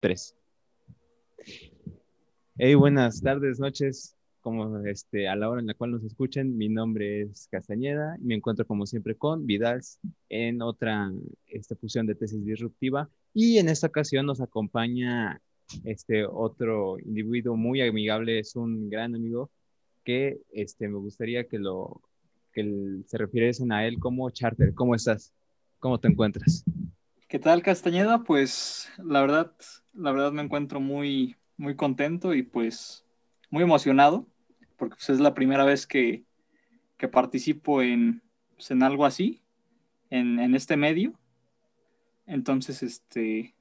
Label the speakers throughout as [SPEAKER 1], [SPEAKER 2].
[SPEAKER 1] Tres. Hey, buenas tardes, noches, como este, a la hora en la cual nos escuchen. Mi nombre es Castañeda y me encuentro como siempre con Vidal en otra esta fusión de tesis disruptiva. Y en esta ocasión nos acompaña este otro individuo muy amigable, es un gran amigo que este, me gustaría que, lo, que se refiriesen a él como Charter. ¿Cómo estás? ¿Cómo te encuentras?
[SPEAKER 2] ¿Qué tal, Castañeda? Pues la verdad, la verdad me encuentro muy, muy contento y pues muy emocionado, porque pues, es la primera vez que, que participo en, pues, en algo así, en, en, este medio. Entonces, este,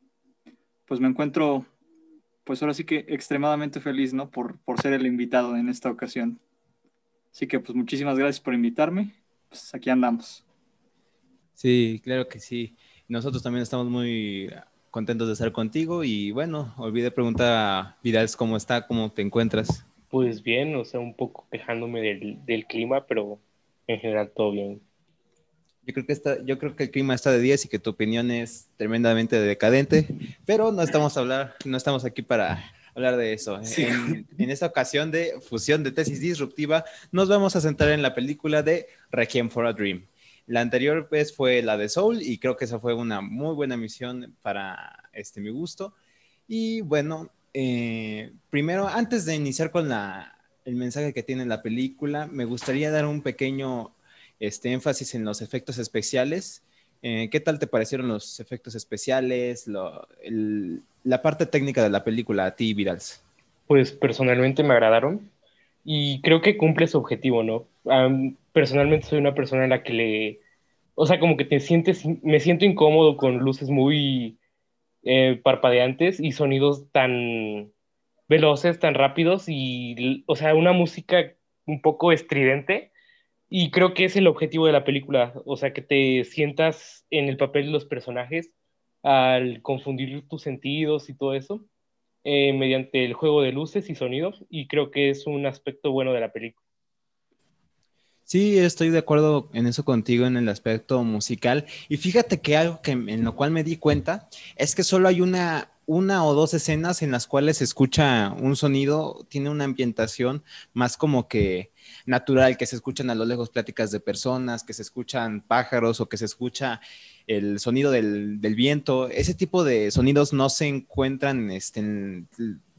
[SPEAKER 2] pues me encuentro, pues ahora sí que extremadamente feliz, ¿no? Por, por ser el invitado en esta ocasión. Así que pues muchísimas gracias por invitarme. Pues aquí andamos.
[SPEAKER 1] Sí, claro que sí. Nosotros también estamos muy contentos de estar contigo y bueno, olvidé preguntar a Vidal cómo está, cómo te encuentras.
[SPEAKER 3] Pues bien, o sea, un poco quejándome del, del clima, pero en general todo bien.
[SPEAKER 1] Yo creo, que está, yo creo que el clima está de 10 y que tu opinión es tremendamente decadente, pero no estamos, a hablar, no estamos aquí para hablar de eso. En, en, esta ocasión de fusión de tesis disruptiva, nos vamos a centrar en la película de Requiem for a Dream. La anterior vez fue la de Soul y creo que esa fue una muy buena misión para este, mi gusto. Y bueno, eh, primero, antes de iniciar con la, el mensaje que tiene la película, me gustaría dar un pequeño este, énfasis en los efectos especiales. Eh, ¿Qué tal te parecieron los efectos especiales, la parte técnica de la película a ti, Virals?
[SPEAKER 3] Pues personalmente me agradaron y creo que cumple su objetivo, ¿no? Personalmente soy una persona en la que le, o sea, como que te sientes, me siento incómodo con luces muy eh, parpadeantes y sonidos tan veloces, tan rápidos y, o sea, una música un poco estridente. Y creo que es el objetivo de la película, o sea, que te sientas en el papel de los personajes al confundir tus sentidos y todo eso. Eh, mediante el juego de luces y sonidos y creo que es un aspecto bueno de la película.
[SPEAKER 1] Sí, estoy de acuerdo en eso contigo en el aspecto musical. Y fíjate que algo que en lo cual me di cuenta es que solo hay una, una o dos escenas en las cuales se escucha un sonido, tiene una ambientación más como que natural, que se escuchan a lo lejos pláticas de personas, que se escuchan pájaros o que se escucha el sonido del, del viento. Ese tipo de sonidos no se encuentran este, en,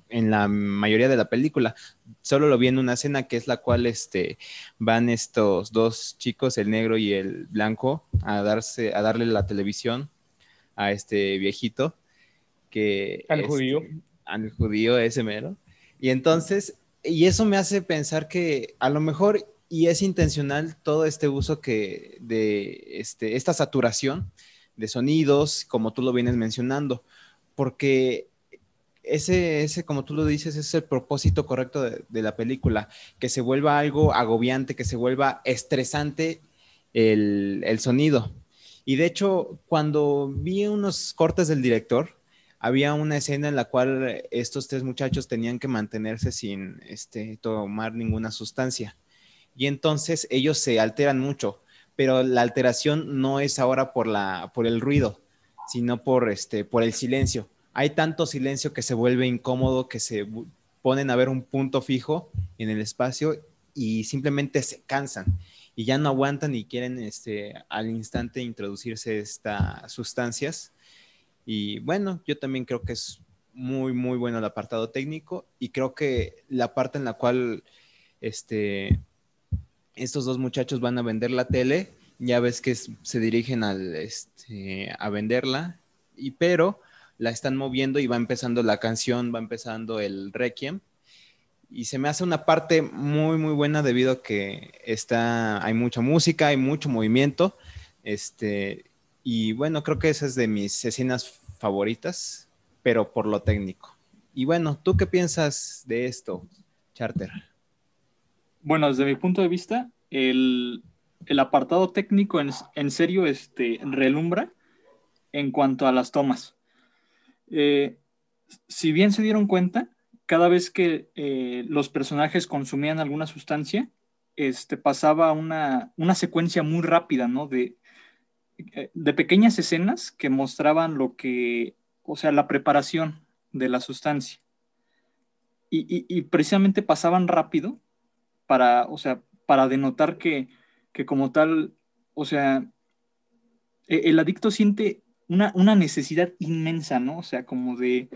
[SPEAKER 1] en, la mayoría de la película. Solo lo vi en una escena que es la cual este, van estos dos chicos, el negro y el blanco, a, darse, a darle la televisión a este viejito. Que,
[SPEAKER 3] al judío.
[SPEAKER 1] Al judío ese mero. Y entonces, y eso me hace pensar que a lo mejor y es intencional todo este uso que de este, esta saturación de sonidos, como tú lo vienes mencionando, porque ese, ese, como tú lo dices, es el propósito correcto de, de, la película, que se vuelva algo agobiante, que se vuelva estresante el, el, sonido. Y de hecho, cuando vi unos cortes del director, había una escena en la cual estos tres muchachos tenían que mantenerse sin este, tomar ninguna sustancia y entonces ellos se alteran mucho, pero la alteración no es ahora por, la, por el ruido, sino por, este, por el silencio. Hay tanto silencio que se vuelve incómodo, que se ponen a ver un punto fijo en el espacio y simplemente se cansan y ya no aguantan y quieren este, al instante introducirse estas sustancias. Y bueno, yo también creo que es muy, muy bueno el apartado técnico y creo que la parte en la cual este, estos dos muchachos van a vender la tele, ya ves que se dirigen al, este, a venderla, y, pero la están moviendo y va empezando la canción, va empezando el requiem. Y se me hace una parte muy, muy buena debido a que está, hay mucha música, hay mucho movimiento. Este, y bueno, creo que esa es de mis escenas favoritas, pero por lo técnico. Y bueno, ¿tú qué piensas de esto, Charter?
[SPEAKER 2] Bueno, desde mi punto de vista, el, el apartado técnico en, en, serio este, relumbra en cuanto a las tomas. Eh, si bien se dieron cuenta, cada vez que eh, los personajes consumían alguna sustancia, este, pasaba una, una secuencia muy rápida, ¿no? De, de pequeñas escenas que mostraban lo que, o sea, la preparación de la sustancia. Y, precisamente pasaban rápido para, o sea, para denotar que, como tal, o sea, e, el adicto siente una, necesidad inmensa, ¿no? O sea, como de,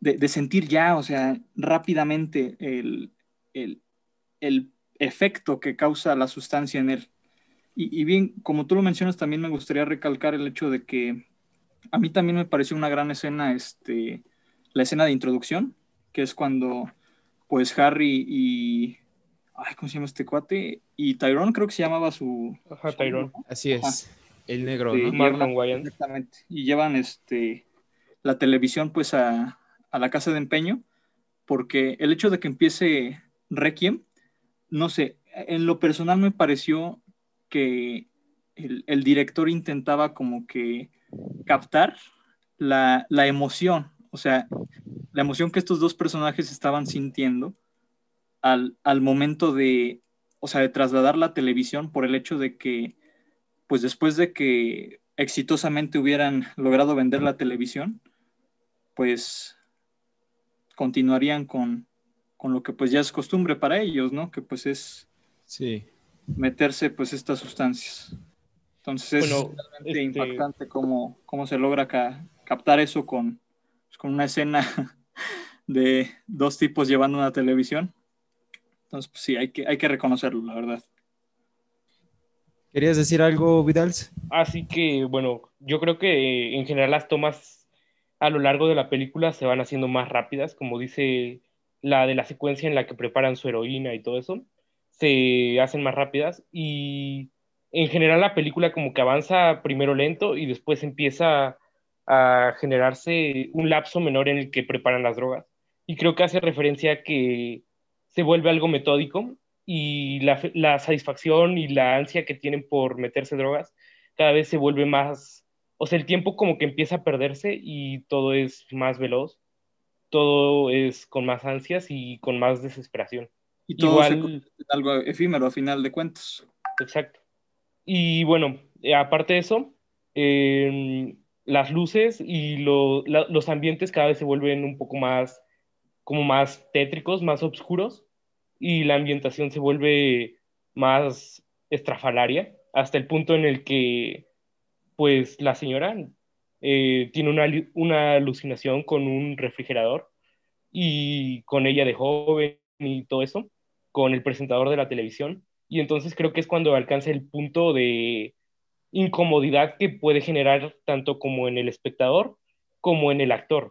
[SPEAKER 2] de, sentir ya, o sea, rápidamente el, el efecto que causa la sustancia en él. Y, bien, como tú lo mencionas, también me gustaría recalcar el hecho de que a mí también me pareció una gran escena, este, la escena de introducción, que es cuando, pues, Harry y, ay, ¿cómo se llama este cuate? Y Tyrone creo que se llamaba su...
[SPEAKER 3] Ajá, Tyrone.
[SPEAKER 1] Así es, el negro, ¿no?
[SPEAKER 2] Marlon Wayans. Exactamente. Y llevan, este, la televisión, pues, a, a la casa de empeño, porque el hecho de que empiece Requiem, no sé, en lo personal me pareció que el, director intentaba como que captar la, emoción, o sea, la emoción que estos dos personajes estaban sintiendo al, momento de, o sea, de trasladar la televisión por el hecho de que, pues después de que exitosamente hubieran logrado vender la televisión, pues continuarían con, con lo que pues ya es costumbre para ellos, ¿no? Que pues es
[SPEAKER 1] sí.
[SPEAKER 2] meterse pues estas sustancias. Entonces es realmente este impactante cómo, cómo, se logra captar eso con, pues, con una escena de dos tipos llevando una televisión. Entonces, pues sí, hay que, hay que reconocerlo, la verdad.
[SPEAKER 1] ¿Querías decir algo, Vidal?
[SPEAKER 3] Así que, bueno, yo creo que en general las tomas a lo largo de la película se van haciendo más rápidas, como dice la de la secuencia en la que preparan su heroína y todo eso, se hacen más rápidas y en general la película como que avanza primero lento y después empieza a generarse un lapso menor en el que preparan las drogas. Y creo que hace referencia a que se vuelve algo metódico y la, la satisfacción y la ansia que tienen por meterse drogas cada vez se vuelve más, o sea, el tiempo como que empieza a perderse y todo es más veloz todo es con más ansias y con más desesperación.
[SPEAKER 2] Y todo Igual, algo efímero a final de cuentas.
[SPEAKER 3] Exacto. Y bueno, eh, aparte de eso, em, las luces y los ambientes cada vez se vuelven un poco más, como más tétricos, más oscuros, y la ambientación se vuelve más estrafalaria, hasta el punto en el que, pues, la señora eh, tiene una, una, alucinación con un refrigerador y con ella de joven y todo eso, con el presentador de la televisión. Y entonces creo que es cuando alcanza el punto de incomodidad que puede generar tanto como en el espectador como en el actor.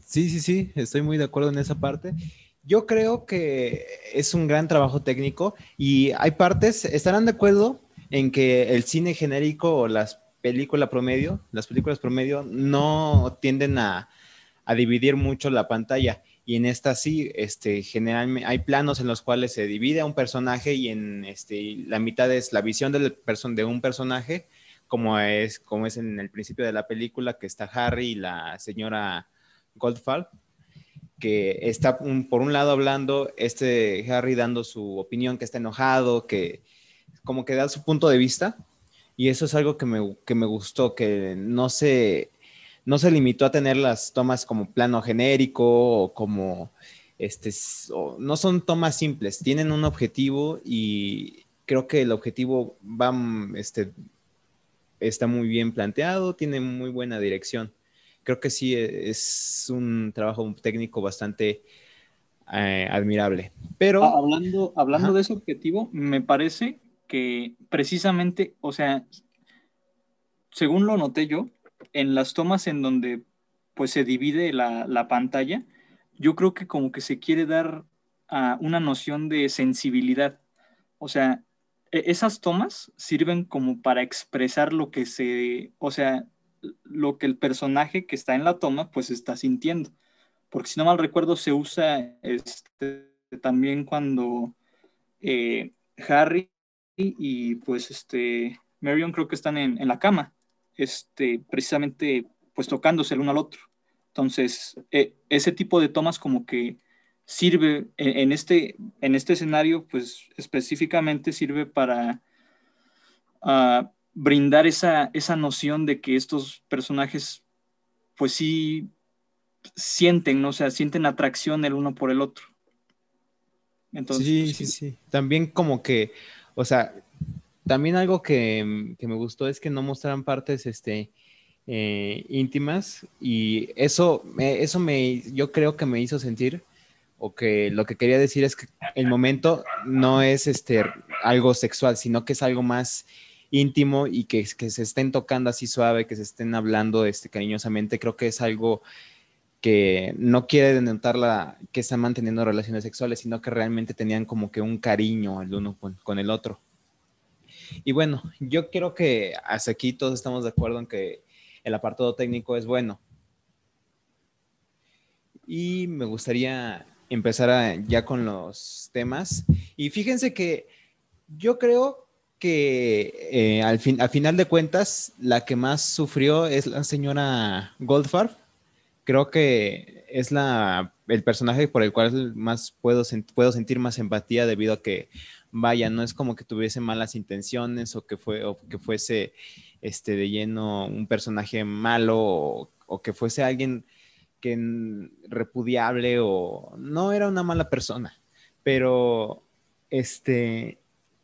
[SPEAKER 1] Sí, sí, sí, estoy muy de acuerdo en esa parte. Yo creo que es un gran trabajo técnico y hay partes, estarán de acuerdo en que el cine genérico o las película promedio, las películas promedio no tienden a, dividir mucho la pantalla. Y en esta sí, este, generalmente hay planos en los cuales se divide a un personaje y en este, la mitad es la visión del de un personaje, como es, como es en el principio de la película, que está Harry y la señora Goldfall, que está por un lado hablando, este Harry dando su opinión, que está enojado, que como que da su punto de vista, y eso es algo que me, que me gustó, que no se, no se limitó a tener las tomas como plano genérico o como, este, no son tomas simples, tienen un objetivo y creo que el objetivo va, este, está muy bien planteado, tiene muy buena dirección. Creo que sí es un trabajo técnico bastante eh, admirable. Pero
[SPEAKER 2] hablando, hablando de ese objetivo, me parece que precisamente, o sea, según lo noté yo, en las tomas en donde pues se divide la, pantalla, yo creo que como que se quiere dar a una noción de sensibilidad. O sea, e, esas tomas sirven como para expresar lo que se, o sea, lo que el personaje que está en la toma pues está sintiendo. Porque si no mal recuerdo se usa este, también cuando eh, Harry y pues este, Marion creo que están en, la cama, este, precisamente pues tocándose el uno al otro. Entonces, e, ese tipo de tomas como que sirve en, este, en este escenario, pues específicamente sirve para ah, brindar esa, esa noción de que estos personajes pues sí sienten, ¿no? o sea, sienten atracción el uno por el otro.
[SPEAKER 1] Entonces, sí, pues, sí, sí. También como que, o sea, también algo que, que me gustó es que no mostraran partes, este, eh, íntimas y eso, eso me, yo creo que me hizo sentir o que lo que quería decir es que el momento no es este, algo sexual, sino que es algo más íntimo y que, que se estén tocando así suave, que se estén hablando este, cariñosamente, creo que es algo que no quiere denotar la, que están manteniendo relaciones sexuales, sino que realmente tenían como que un cariño el uno con, con el otro. Y bueno, yo creo que hasta aquí todos estamos de acuerdo en que el apartado técnico es bueno. Y me gustaría empezar ya con los temas. Y fíjense que yo creo que eh, al, fin, al final de cuentas, la que más sufrió es la señora Goldfarb. Creo que es la, el personaje por el cual más puedo, puedo sentir más empatía debido a que, vaya, no es como que tuviese malas intenciones o que, fue, o que fuese este, de lleno un personaje malo o, que fuese alguien que repudiable o no era una mala persona, pero este,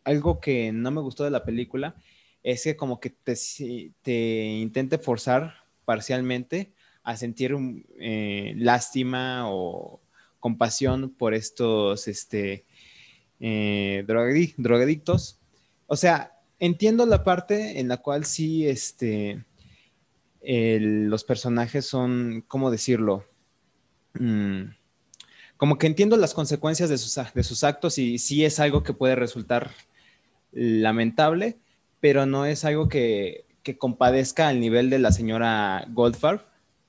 [SPEAKER 1] algo que no me gustó de la película es que como que te, te intente forzar parcialmente a sentir eh, lástima o compasión por estos este, eh, drogadictos. O sea, entiendo la parte en la cual sí, este, los personajes son, ¿cómo decirlo? Mm, como que entiendo las consecuencias de sus, de sus actos y sí es algo que puede resultar lamentable, pero no es algo que, compadezca al nivel de la señora Goldfarb.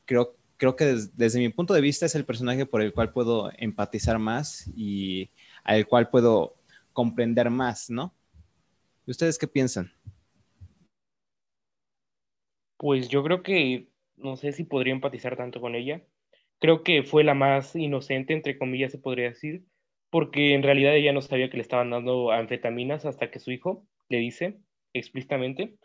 [SPEAKER 1] Creo, creo que desde mi punto de vista es el personaje por el cual puedo empatizar más y al cual puedo comprender más, ¿no? ustedes qué piensan?
[SPEAKER 3] Pues yo creo que no sé si podría empatizar tanto con ella. Creo que fue la más inocente, entre comillas, se podría decir, porque en realidad ella no sabía que le estaban dando anfetaminas hasta que su hijo le dice explícitamente.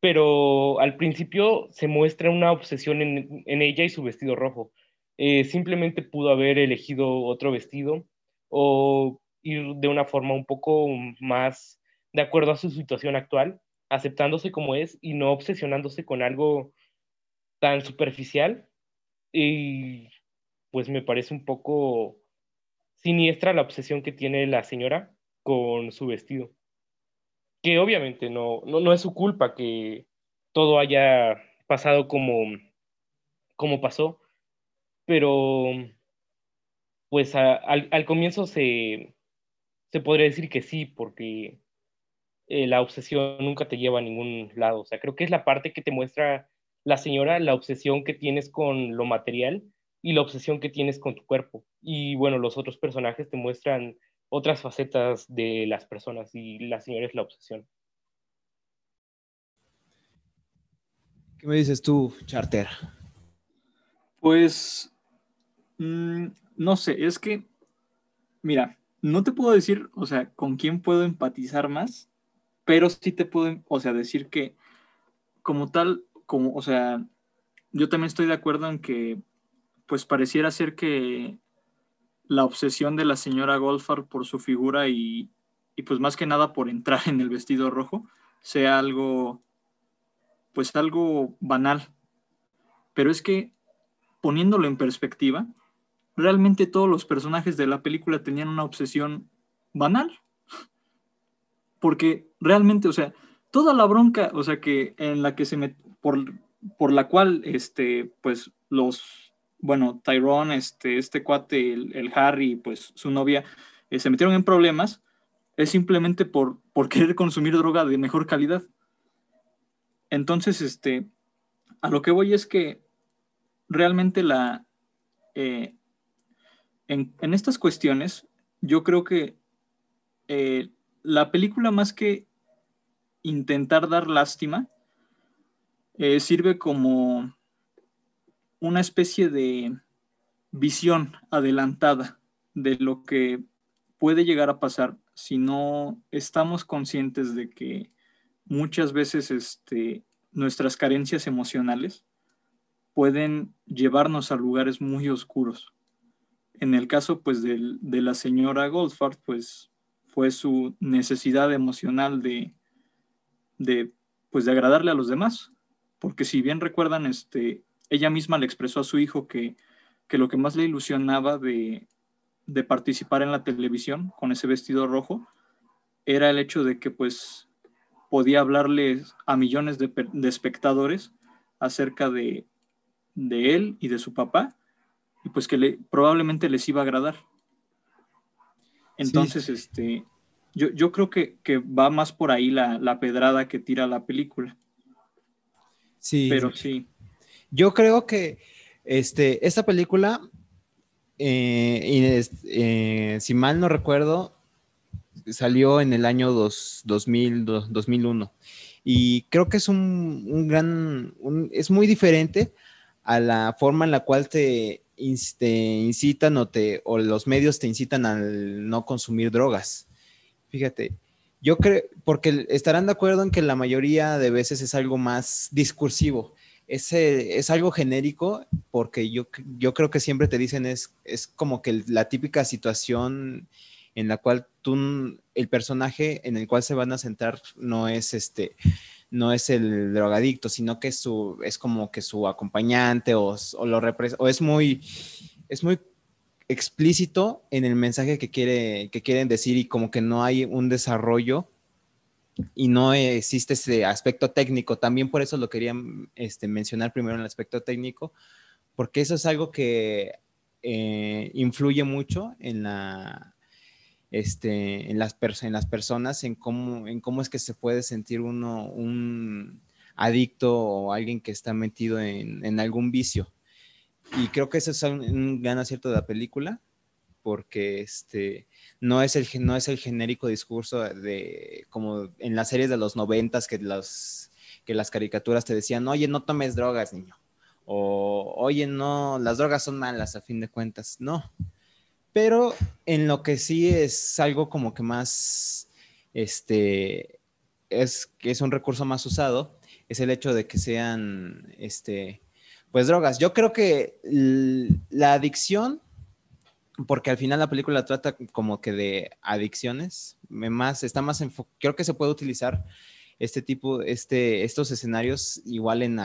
[SPEAKER 3] Pero al principio se muestra una obsesión en, ella y su vestido rojo. Eh, simplemente pudo haber elegido otro vestido o ir de una forma un poco más de acuerdo a su situación actual, aceptándose como es y no obsesionándose con algo tan superficial. Y pues me parece un poco siniestra la obsesión que tiene la señora con su vestido. Que obviamente no, no, es su culpa que todo haya pasado como, como pasó, pero pues al, al, comienzo se, se podría decir que sí, porque eh, la obsesión nunca te lleva a ningún lado. O sea, creo que es la parte que te muestra la señora, la obsesión que tienes con lo material y la obsesión que tienes con tu cuerpo. Y bueno, los otros personajes te muestran otras facetas de las personas y la señora es la obsesión.
[SPEAKER 1] ¿Qué me dices tú, Charter?
[SPEAKER 2] Pues, mm, no sé, es que, mira, no te puedo decir, o sea, con quién puedo empatizar más, pero sí te puedo, o sea, decir que como tal, como, o sea, yo también estoy de acuerdo en que, pues pareciera ser que la obsesión de la señora Goldfarb por su figura y, y pues más que nada por entrar en el vestido rojo sea algo, pues algo banal. Pero es que, poniéndolo en perspectiva, realmente todos los personajes de la película tenían una obsesión banal porque realmente, o sea, toda la bronca, o sea, que en la que se me, por, por la cual, este, pues los, bueno, Tyrone, este, este cuate, el, Harry, pues su novia, eh, se metieron en problemas, es simplemente por, por querer consumir droga de mejor calidad. Entonces, este, a lo que voy es que realmente la, eh, en, en, estas cuestiones, yo creo que eh, la película más que intentar dar lástima, sirve como una especie de visión adelantada de lo que puede llegar a pasar si no estamos conscientes de que muchas veces este, nuestras carencias emocionales pueden llevarnos a lugares muy oscuros. En el caso pues de, la señora Goldfarb, pues fue su necesidad emocional de, de, pues de agradarle a los demás, porque si bien recuerdan, este, ella misma le expresó a su hijo que, que lo que más le ilusionaba de, de participar en la televisión con ese vestido rojo era el hecho de que pues podía hablarle a millones de, de espectadores acerca de, de él y de su papá, y pues que le, probablemente les iba a agradar. Entonces, este, yo, yo, creo que, va más por ahí la, pedrada que tira la película.
[SPEAKER 1] Sí.
[SPEAKER 2] Pero sí.
[SPEAKER 1] Yo creo que este, esta película, eh, eh, si mal no recuerdo, salió en el año 2000, 2001. Y creo que es un, gran, es muy diferente a la forma en la cual te, incitan o, te, o los medios te incitan al no consumir drogas. Fíjate, yo creo, porque estarán de acuerdo en que la mayoría de veces es algo más discursivo. Es, es algo genérico porque yo, yo creo que siempre te dicen es, es como que la típica situación en la cual tú, el personaje en el cual se van a centrar no es este, no es el drogadicto, sino que es, su, es como que su acompañante o, lo o es muy, es muy explícito en el mensaje que, quiere, que quieren decir y como que no hay un desarrollo y no existe ese aspecto técnico. También por eso lo quería este, mencionar primero en el aspecto técnico, porque eso es algo que eh, influye mucho en la, este, en, las en las personas, en cómo, en cómo es que se puede sentir uno un adicto o alguien que está metido en, algún vicio. Y creo que eso es un, gran acierto de la película, porque este, no, es el, no es el genérico discurso de como en las series de los noventas que, los, que las caricaturas te decían, oye, no tomes drogas, niño. O, oye, no, las drogas son malas a fin de cuentas. No, pero en lo que sí es algo como que más, este, es que es un recurso más usado, es el hecho de que sean, este, pues drogas. Yo creo que la adicción, porque al final la película trata como que de adicciones, más, está más creo que se puede utilizar este tipo, este, estos escenarios igual en,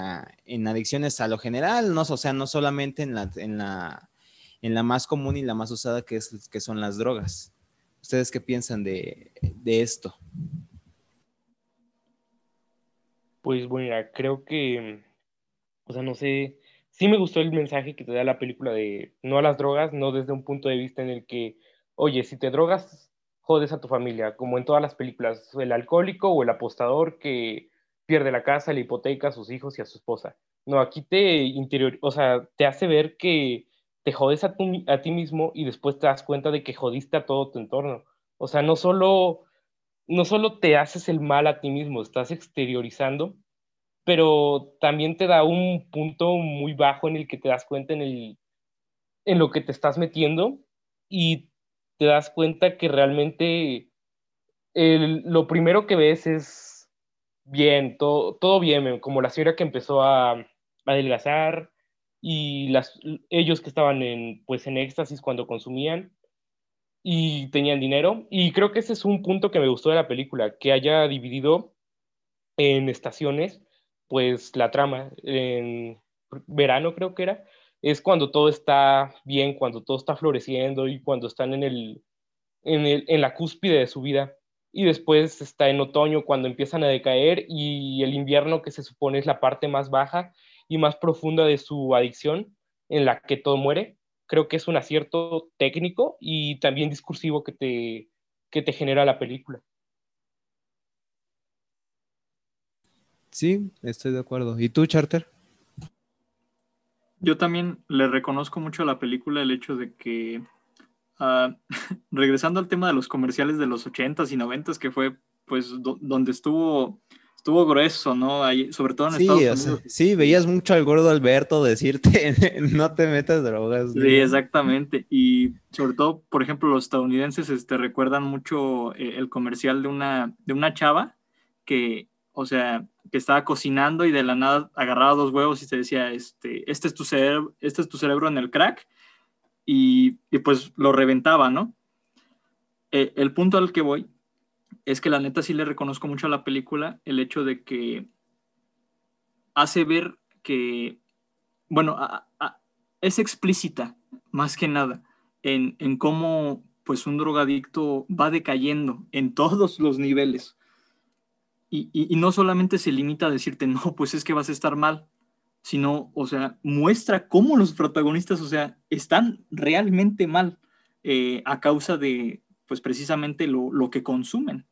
[SPEAKER 1] adicciones a lo general, no, o sea, no solamente en la, en la en la más común y la más usada que, es, que son las drogas. ¿Ustedes qué piensan de, esto?
[SPEAKER 3] Pues bueno, creo que, o sea, no sé, sí me gustó el mensaje que te da la película de no a las drogas, no desde un punto de vista en el que, oye, si te drogas, jodes a tu familia, como en todas las películas, el alcohólico o el apostador que pierde la casa, la hipoteca a sus hijos y a su esposa. No, aquí te interior, o sea, te hace ver que te jodes a, a ti mismo y después te das cuenta de que jodiste a todo tu entorno. O sea, no solo, no solo te haces el mal a ti mismo, estás exteriorizando, pero también te da un punto muy bajo en el que te das cuenta en, el, en lo que te estás metiendo y te das cuenta que realmente lo primero que ves es bien, todo, todo bien, como la señora que empezó a, a adelgazar, y las, ellos que estaban en, pues, en éxtasis cuando consumían y tenían dinero. Y creo que ese es un punto que me gustó de la película, que haya dividido en estaciones, pues la trama. En verano creo que era, es cuando todo está bien, cuando todo está floreciendo y cuando están en, el, en, el, en la cúspide de su vida. Y después está en otoño cuando empiezan a decaer y el invierno que se supone es la parte más baja y más profunda de su adicción, en la que todo muere. Creo que es un acierto técnico y también discursivo que te, que te genera la película.
[SPEAKER 1] Sí, estoy de acuerdo. ¿Y tú, Charter?
[SPEAKER 2] Yo también le reconozco mucho a la película el hecho de que, ah, regresando al tema de los comerciales de los 80s y 90s, que fue pues donde estuvo estuvo grueso, ¿no? Ahí, sobre todo en Estados Unidos.
[SPEAKER 1] sí, veías mucho al gordo Alberto decirte, no te metas drogas.
[SPEAKER 2] Sí, exactamente. Y sobre todo, por ejemplo, los estadounidenses este, recuerdan mucho eh, el comercial de una, de una chava que o sea, que estaba cocinando y de la nada agarraba dos huevos y se decía, este, este es tu cerebro, este es tu cerebro en el crack, y, pues lo reventaba, ¿no? Eh, el punto al que voy es que la neta sí le reconozco mucho a la película el hecho de que hace ver que, bueno, es explícita más que nada en, en cómo pues un drogadicto va decayendo en todos los niveles y, no solamente se limita a decirte, no, pues es que vas a estar mal, sino, o sea, muestra cómo los protagonistas, o sea, están realmente mal eh, a causa de, pues precisamente lo, que consumen.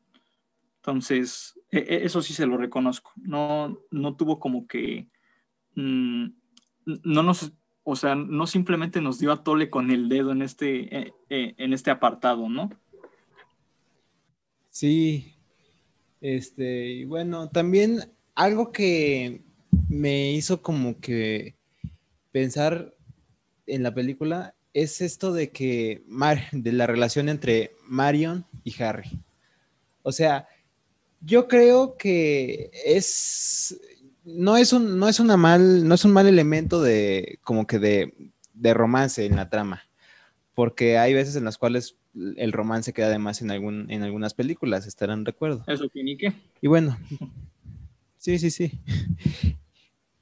[SPEAKER 2] Entonces, e, e, eso sí se lo reconozco. No, no tuvo como que, mm, no nos, o sea, no simplemente nos dio a tole con el dedo en este, eh, en este apartado, ¿no?
[SPEAKER 1] Sí, este, y bueno, también algo que me hizo como que pensar en la película es esto de que de la relación entre Marion y Harry. O sea, yo creo que es no es un no es una mal no es un mal elemento de como que de, de romance en la trama, porque hay veces en las cuales el romance queda además en, algún, en algunas películas, estarán de acuerdo.
[SPEAKER 2] Eso tiene que.
[SPEAKER 1] Y bueno, sí, sí, sí.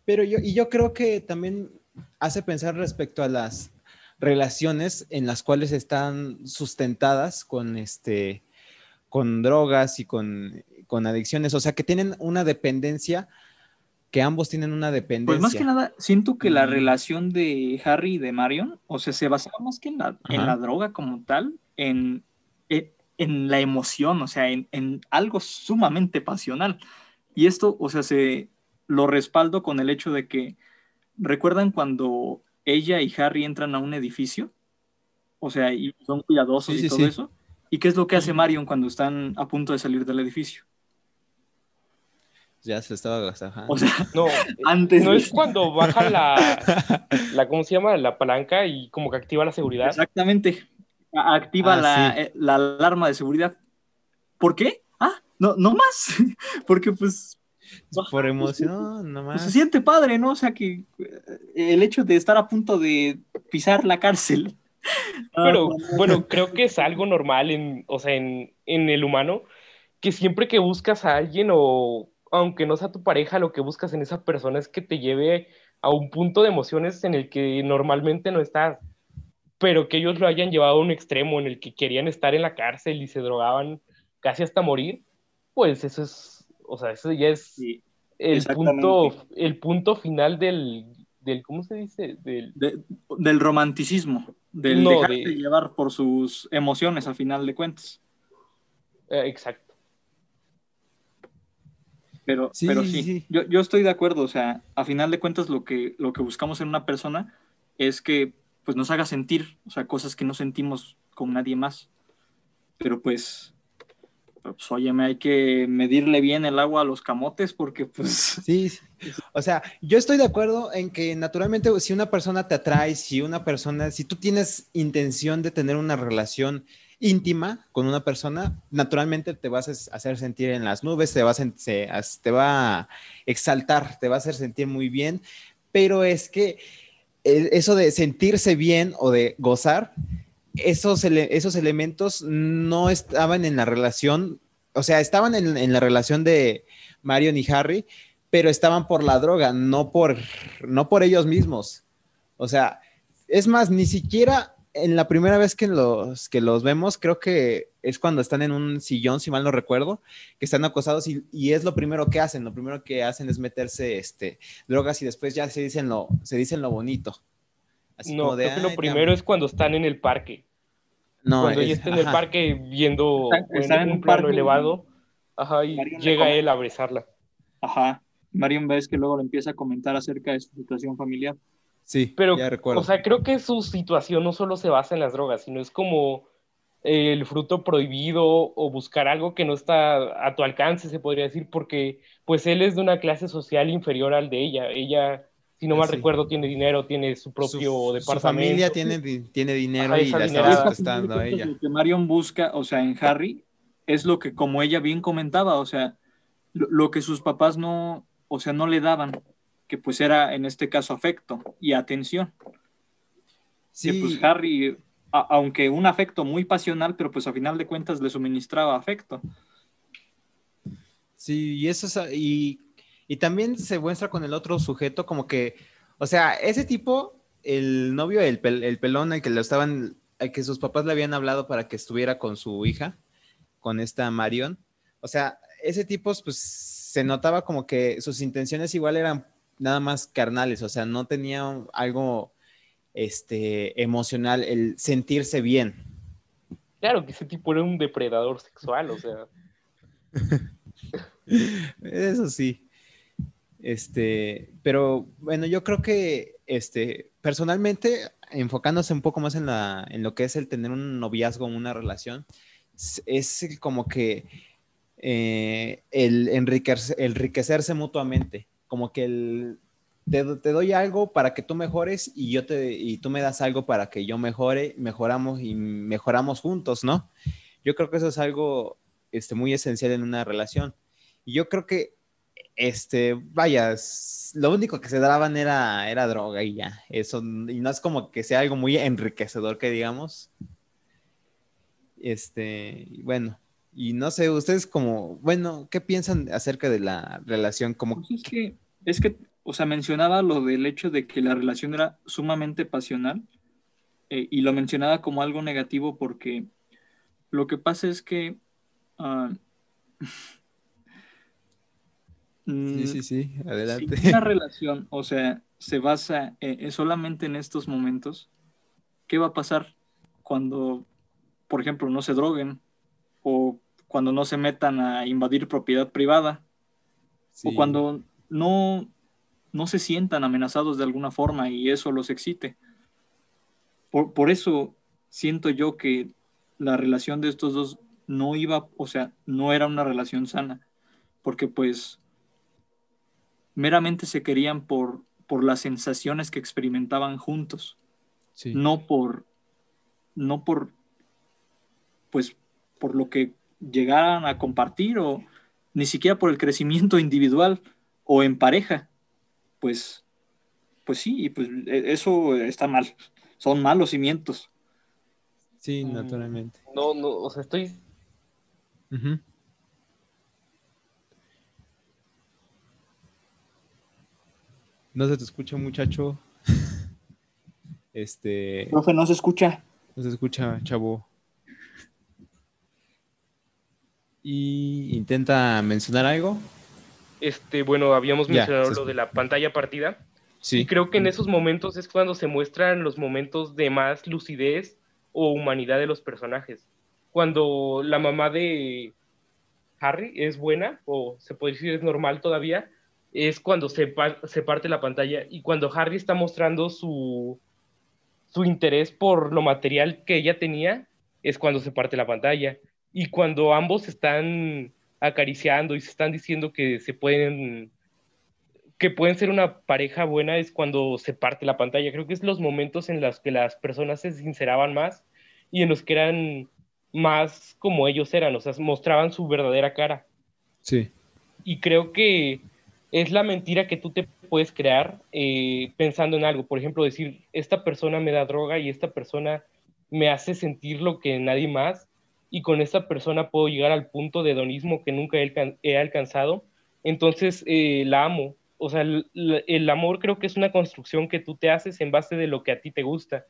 [SPEAKER 1] Pero yo, y yo creo que también hace pensar respecto a las relaciones en las cuales están sustentadas con este con drogas y con, con adicciones, o sea, que tienen una dependencia que ambos tienen una dependencia. Pues
[SPEAKER 2] más que nada, siento que la relación de Harry y de Marion, o sea, se basaba más que en la, en la droga como tal, en, e, en, la emoción, o sea, en, en, algo sumamente pasional. Y esto, o sea, se lo respaldo con el hecho de que, ¿recuerdan cuando ella y Harry entran a un edificio? O sea, y son cuidadosos y todo eso. ¿Y qué es lo que hace Marion cuando están a punto de salir del edificio?
[SPEAKER 1] Ya se estaba gastando.
[SPEAKER 3] O sea, no, antes. No es cuando baja la, la, ¿cómo se llama? La palanca y como que activa la seguridad.
[SPEAKER 2] Exactamente. Activa ah, la, eh, la, alarma de seguridad. ¿Por qué? Ah, no, no más. Porque pues.
[SPEAKER 1] Por emoción, nomás.
[SPEAKER 2] Pues, se siente padre, ¿no? O sea que eh, el hecho de estar a punto de pisar la cárcel.
[SPEAKER 3] Pero bueno, creo que es algo normal en, o sea, en, en el humano, que siempre que buscas a alguien o aunque no sea tu pareja, lo que buscas en esa persona es que te lleve a un punto de emociones en el que normalmente no estás, pero que ellos lo hayan llevado a un extremo en el que querían estar en la cárcel y se drogaban casi hasta morir, pues eso es, o sea, eso ya es el, punto, el punto final del, del ¿cómo se dice?
[SPEAKER 2] Del, del romanticismo, del no, de... llevar por sus emociones a final de cuentas.
[SPEAKER 3] Eh, exacto.
[SPEAKER 2] Pero sí, pero sí, Yo, yo, estoy de acuerdo, o sea, a final de cuentas lo que, lo que buscamos en una persona es que pues nos haga sentir, o sea, cosas que no sentimos con nadie más. Pero pues, pues óyeme, hay que medirle bien el agua a los camotes porque pues...
[SPEAKER 1] Sí, o sea, yo estoy de acuerdo en que naturalmente si una persona te atrae, si una persona, si tú tienes intención de tener una relación íntima con una persona, naturalmente te vas a hacer sentir en las nubes, te, vas te va a exaltar, te va a hacer sentir muy bien, pero es que eso de sentirse bien o de gozar, esos, esos elementos no estaban en la relación, o sea, estaban en, en la relación de Marion y Harry, pero estaban por la droga, no por, no por ellos mismos. O sea, es más, ni siquiera en la primera vez que los, que los vemos, creo que es cuando están en un sillón, si mal no recuerdo, que están acosados y, es lo primero que hacen. Lo primero que hacen es meterse este, drogas y después ya se dicen lo, se dicen lo bonito.
[SPEAKER 3] no, creo que lo primero es cuando están en el parque. No, cuando ya están en el parque viendo en, un plano elevado, ajá, y llega él a abrazarla.
[SPEAKER 2] Ajá. Marion ves que luego le empieza a comentar acerca de su situación familiar.
[SPEAKER 1] Sí,
[SPEAKER 3] pero, ya recuerdo. O sea, creo que su situación no solo se basa en las drogas, sino es como el fruto prohibido o buscar algo que no está a tu alcance, se podría decir, porque pues él es de una clase social inferior al de ella. Ella, si no mal recuerdo, tiene dinero, tiene su propio departamento. Su
[SPEAKER 1] familia tiene, tiene dinero y la está prestando a ella.
[SPEAKER 2] Lo que Marion busca, o sea, en Harry, es lo que como ella bien comentaba, o sea, lo, que sus papás no, o sea, no le daban, que pues era en este caso afecto y atención. Sí. Que pues Harry, aunque un afecto muy pasional, pero pues a final de cuentas le suministraba afecto.
[SPEAKER 1] Sí, y eso es, y, y también se muestra con el otro sujeto como que, o sea, ese tipo, el novio, el, el pelón, el que lo estaban, el que sus papás le habían hablado para que estuviera con su hija, con esta Marion, o sea, ese tipo, pues se notaba como que sus intenciones igual eran nada más carnales, o sea, no tenía algo este, emocional, el sentirse bien.
[SPEAKER 3] Claro que ese tipo era un depredador sexual, o sea.
[SPEAKER 1] Eso sí. Este, pero bueno, yo creo que este, personalmente, enfocándose un poco más en, la, en lo que es el tener un noviazgo, una relación, es como que eh, el enriquecerse mutuamente, como que el, te, doy algo para que tú mejores y, yo te, y tú me das algo para que yo mejore, mejoramos y mejoramos juntos, ¿no? Yo creo que eso es algo este, muy esencial en una relación. Y yo creo que, este, vaya, lo único que se daban era, era droga y ya. Eso, y no es como que sea algo muy enriquecedor que digamos. Este, bueno, y no sé, ustedes como, bueno, ¿qué piensan acerca de la relación? Como...
[SPEAKER 2] Pues es que, es que, o sea, mencionaba lo del hecho de que la relación era sumamente pasional eh, y lo mencionaba como algo negativo porque lo que pasa es que... Uh,
[SPEAKER 1] sí, sí, sí, adelante.
[SPEAKER 2] Si una relación, o sea, se basa eh, solamente en estos momentos, ¿qué va a pasar cuando, por ejemplo, no se droguen o cuando no se metan a invadir propiedad privada, o cuando no, no se sientan amenazados de alguna forma y eso los excite. Por, por eso siento yo que la relación de estos dos no iba, o sea, no era una relación sana, porque pues meramente se querían por, por las sensaciones que experimentaban juntos, no por, no por, pues por lo que llegaran a compartir o ni siquiera por el crecimiento individual o en pareja, pues, pues sí, pues e, eso está mal, son malos cimientos.
[SPEAKER 1] Sí, mm, naturalmente.
[SPEAKER 3] No, no, o sea, estoy...
[SPEAKER 1] No se te escucha, muchacho. este...
[SPEAKER 2] Profe, no se escucha.
[SPEAKER 1] No se escucha, chavo y intenta mencionar algo.
[SPEAKER 3] Este, bueno, habíamos mencionado lo de la pantalla partida. Sí. Y creo que en esos momentos es cuando se muestran los momentos de más lucidez o humanidad de los personajes. Cuando la mamá de Harry es buena, o se puede decir es normal todavía, es cuando se, se parte la pantalla y cuando Harry está mostrando su, su interés por lo material que ella tenía, es cuando se parte la pantalla. Y cuando ambos están acariciando y se están diciendo que se pueden que pueden ser una pareja buena es cuando se parte la pantalla. Creo que es los momentos en los que las personas se sinceraban más y en los que eran más como ellos eran, o sea, mostraban su verdadera cara.
[SPEAKER 1] Sí.
[SPEAKER 3] Y creo que es la mentira que tú te puedes crear eh, pensando en algo. Por ejemplo, decir, esta persona me da droga y esta persona me hace sentir lo que nadie más y con esta persona puedo llegar al punto de hedonismo que nunca he, alcanzado, entonces eh, la amo. O sea, el, amor creo que es una construcción que tú te haces en base de lo que a ti te gusta.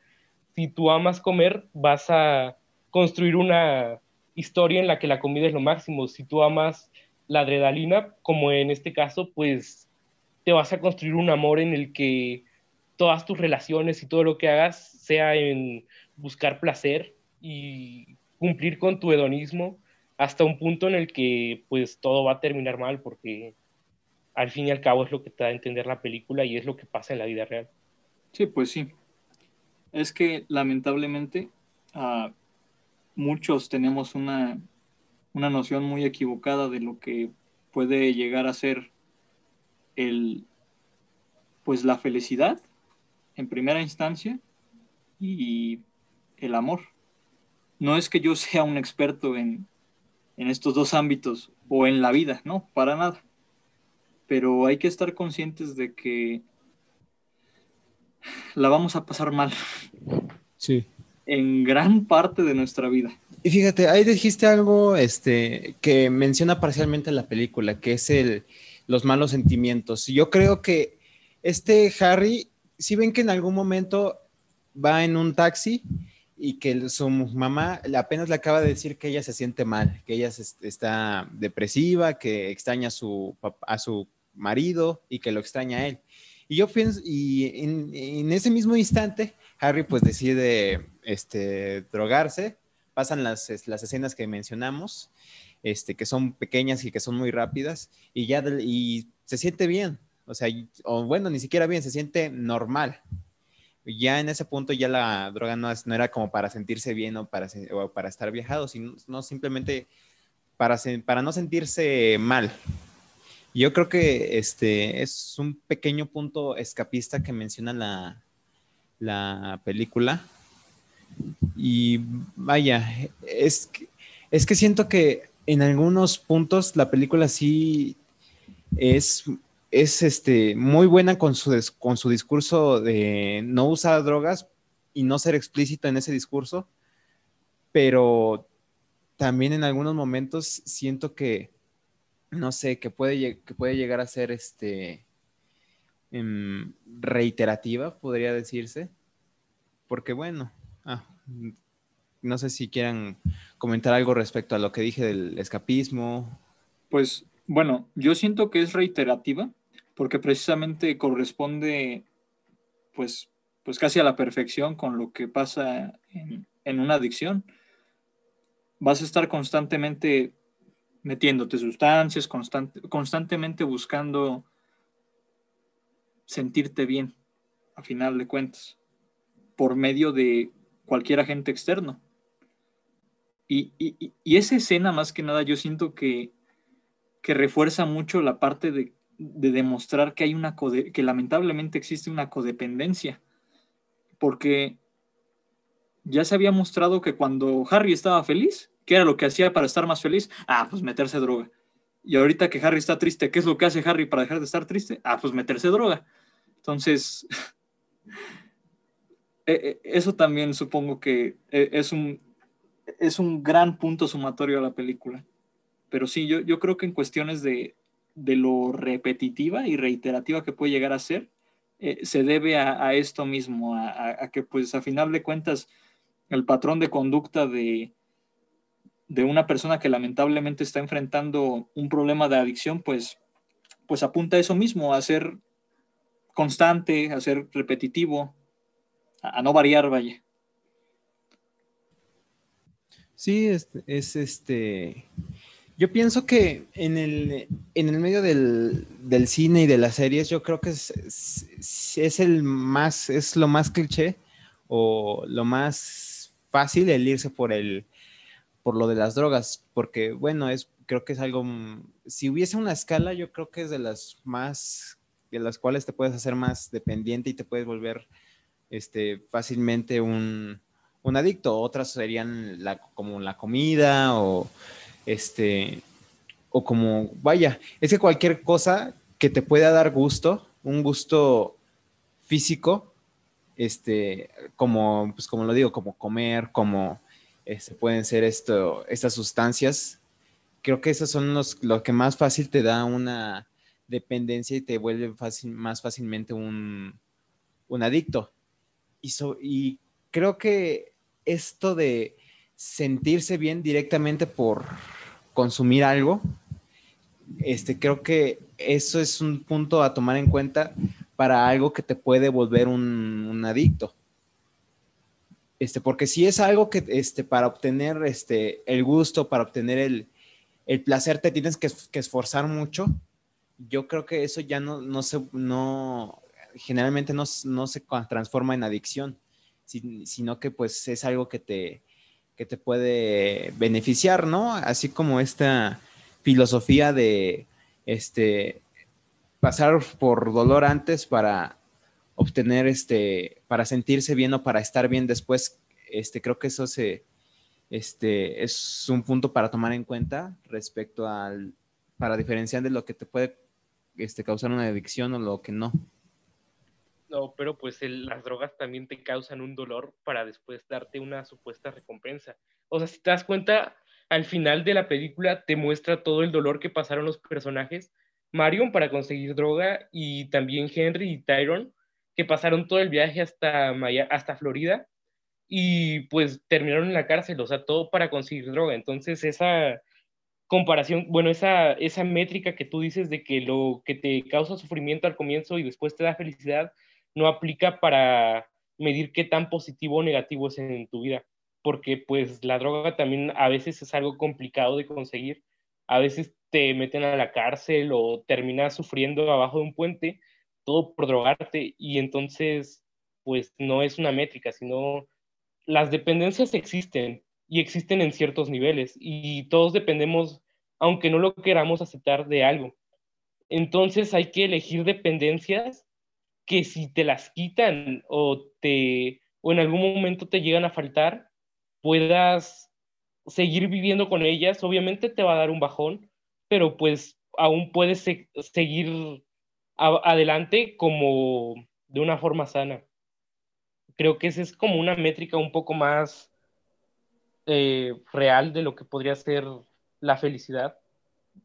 [SPEAKER 3] Si tú amas comer, vas a construir una historia en la que la comida es lo máximo. Si tú amas la adrenalina, como en este caso, pues te vas a construir un amor en el que todas tus relaciones y todo lo que hagas sea en buscar placer y cumplir con tu hedonismo hasta un punto en el que pues todo va a terminar mal porque al fin y al cabo es lo que te da a entender la película y es lo que pasa en la vida real.
[SPEAKER 2] Sí, pues sí. Es que lamentablemente uh, muchos tenemos una, una noción muy equivocada de lo que puede llegar a ser el pues la felicidad en primera instancia y el amor no es que yo sea un experto en, estos dos ámbitos o en la vida, no, para nada. Pero hay que estar conscientes de que la vamos a pasar mal.
[SPEAKER 1] Sí.
[SPEAKER 2] En gran parte de nuestra vida.
[SPEAKER 1] Y fíjate, ahí dijiste algo este, que menciona parcialmente la película, que es el, los malos sentimientos. Yo creo que este Harry, si ven que en algún momento va en un taxi y que su mamá apenas le acaba de decir que ella se siente mal, que ella está depresiva, que extraña a su, marido y que lo extraña a él. Y yo pienso, y en, ese mismo instante, Harry pues decide este, drogarse, pasan las, las escenas que mencionamos, este, que son pequeñas y que son muy rápidas, y ya y se siente bien, o sea, o bueno, ni siquiera bien, se siente normal ya en ese punto ya la droga no, no era como para sentirse bien o para, para estar viajado, sino no simplemente para, para no sentirse mal. Yo creo que este es un pequeño punto escapista que menciona la, la película. Y vaya, es es que siento que en algunos puntos la película sí es es este, muy buena con su, con su discurso de no usar drogas y no ser explícito en ese discurso, pero también en algunos momentos siento que, no sé, que puede, que puede llegar a ser este, em, reiterativa, podría decirse, porque bueno, ah, no sé si quieran comentar algo respecto a lo que dije del escapismo.
[SPEAKER 2] Pues bueno, yo siento que es reiterativa porque precisamente corresponde pues, pues casi a la perfección con lo que pasa en, una adicción. Vas a estar constantemente metiéndote sustancias, constantemente buscando sentirte bien, a final de cuentas, por medio de cualquier agente externo. Y, y, esa escena, más que nada, yo siento que, que refuerza mucho la parte de de demostrar que hay una que lamentablemente existe una codependencia, porque ya se había mostrado que cuando Harry estaba feliz, ¿qué era lo que hacía para estar más feliz? Ah, pues meterse droga. Y ahorita que Harry está triste, ¿qué es lo que hace Harry para dejar de estar triste? Ah, pues meterse droga. Entonces, e, e, eso también supongo que e, es un, es un gran punto sumatorio a la película. Pero sí, yo, yo creo que en cuestiones de, de lo repetitiva y reiterativa que puede llegar a ser, eh, se debe a, esto mismo, a, que pues a final de cuentas el patrón de conducta de, de una persona que lamentablemente está enfrentando un problema de adicción, pues, pues apunta a eso mismo, a ser constante, a ser repetitivo, a, no variar, vaya.
[SPEAKER 1] Sí, es, es este yo pienso que en el, en el medio del, cine y de las series, yo creo que es, es, el más, es lo más cliché o lo más fácil el irse por el, por lo de las drogas, porque bueno, es, creo que es algo, si hubiese una escala, yo creo que es de las más, de las cuales te puedes hacer más dependiente y te puedes volver este, fácilmente un, un adicto. Otras serían como la comida o este, o como, vaya, es que cualquier cosa que te pueda dar gusto, un gusto físico, este, como, pues como lo digo, como comer, como este, pueden ser esto, estas sustancias, creo que esos son los, lo que más fácil te da una dependencia y te vuelve fácil, más fácilmente un, un adicto. Y, y creo que esto de sentirse bien directamente por consumir algo, este, creo que eso es un punto a tomar en cuenta para algo que te puede volver un, adicto. Este, porque si es algo que este, para obtener este, el gusto, para obtener el, placer, te tienes que, esforzar mucho, yo creo que eso ya no, no se, no, generalmente no, no se transforma en adicción, sino que pues es algo que te, que te puede beneficiar, ¿no? Así como esta filosofía de este pasar por dolor antes para obtener este para sentirse bien o para estar bien después este creo que eso se este es un punto para tomar en cuenta respecto al, para diferenciar de lo que te puede este, causar una adicción o lo que no.
[SPEAKER 3] No, pero pues las drogas también te causan un dolor para después darte una supuesta recompensa. O sea, si te das cuenta, al final de la película te muestra todo el dolor que pasaron los personajes. Marion para conseguir droga y también Henry y Tyron, que pasaron todo el viaje hasta, hasta Florida y pues terminaron en la cárcel, o sea, todo para conseguir droga. Entonces, esa comparación, bueno, esa, esa métrica que tú dices de que lo que te causa sufrimiento al comienzo y después te da felicidad, no aplica para medir qué tan positivo o negativo es en tu vida, porque pues la droga también a veces es algo complicado de conseguir, a veces te meten a la cárcel o terminas sufriendo abajo de un puente, todo por drogarte y entonces pues no es una métrica, sino las dependencias existen y existen en ciertos niveles y todos dependemos, aunque no lo queramos aceptar de algo. Entonces hay que elegir dependencias que si te las quitan o te o en algún momento te llegan a faltar, puedas seguir viviendo con ellas. Obviamente te va a dar un bajón, pero pues aún puedes seguir adelante como de una forma sana. Creo que esa es como una métrica un poco más eh, real de lo que podría ser la felicidad.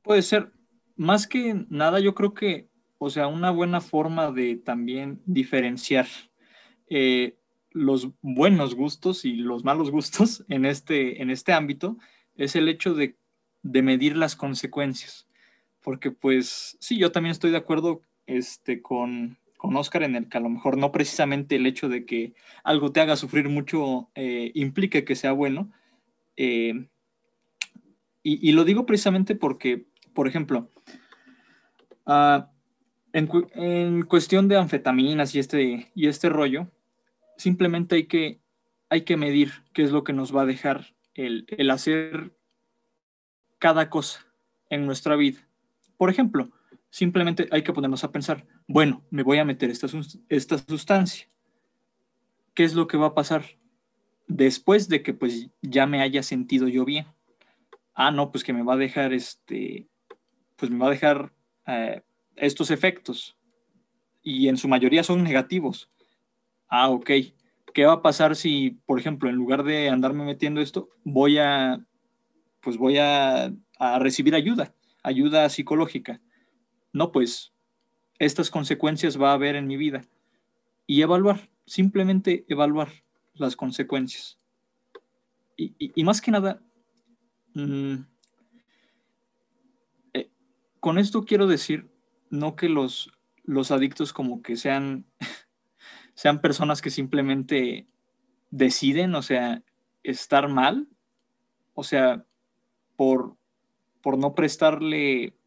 [SPEAKER 2] Puede ser. Más que nada, yo creo que o sea, una buena forma de también diferenciar eh, los buenos gustos y los malos gustos en este, en este ámbito es el hecho de, medir las consecuencias. Porque pues sí, yo también estoy de acuerdo este, con, con Oscar en el que a lo mejor no precisamente el hecho de que algo te haga sufrir mucho eh, que sea bueno. Eh, y, lo digo precisamente porque, por ejemplo, uh, en, cuestión de anfetaminas y este, y este rollo, simplemente hay que, hay que medir qué es lo que nos va a dejar el, hacer cada cosa en nuestra vida. Por ejemplo, simplemente hay que ponernos a pensar, bueno, me voy a meter esta, esta sustancia. ¿Qué es lo que va a pasar después de que pues ya me haya sentido yo bien? Ah, no, pues que me va a dejar este, pues me va a dejar eh, estos efectos y en su mayoría son negativos. Ah, ok. ¿Qué va a pasar si, por ejemplo, en lugar de andarme metiendo esto, voy a, pues voy a, a recibir ayuda, ayuda psicológica? No, pues estas consecuencias va a haber en mi vida. Y evaluar, simplemente evaluar las consecuencias. Y, y, más que nada, mm, eh, con esto quiero decir no que los, los adictos como que sean, sean personas que simplemente deciden, o sea, estar mal, o sea, por, por no prestarle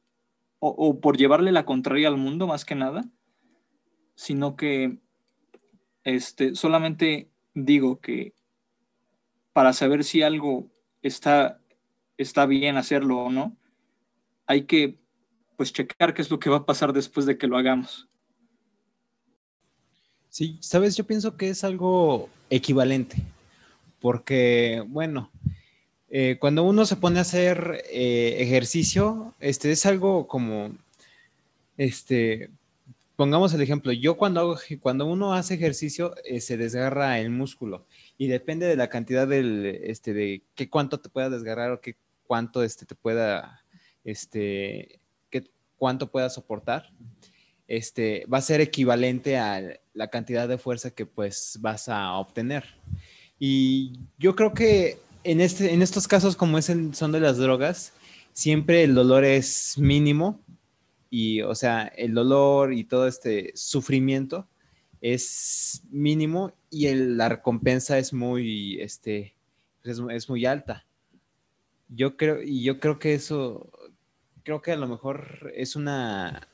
[SPEAKER 2] o, por llevarle la contraria al mundo más que nada, sino que este, solamente digo que para saber si algo está, está bien hacerlo o no, hay que pues checar qué es lo que va a pasar después de que lo hagamos.
[SPEAKER 1] Sí, sabes, yo pienso que es algo equivalente, porque, bueno, eh, cuando uno se pone a hacer eh, ejercicio, este es algo como, este, pongamos el ejemplo, yo cuando hago, cuando uno hace ejercicio eh, se desgarra el músculo y depende de la cantidad del, este, de qué cuánto te pueda desgarrar o qué cuánto, este, te pueda, este, cuánto pueda soportar, este, va a ser equivalente a la cantidad de fuerza que pues vas a obtener. Y yo creo que en, este, en estos casos como es son de las drogas, siempre el dolor es mínimo y, o sea, el dolor y todo este sufrimiento es mínimo y la recompensa es muy, este, es, es, muy alta. Yo creo, y yo creo que eso creo que a lo mejor es una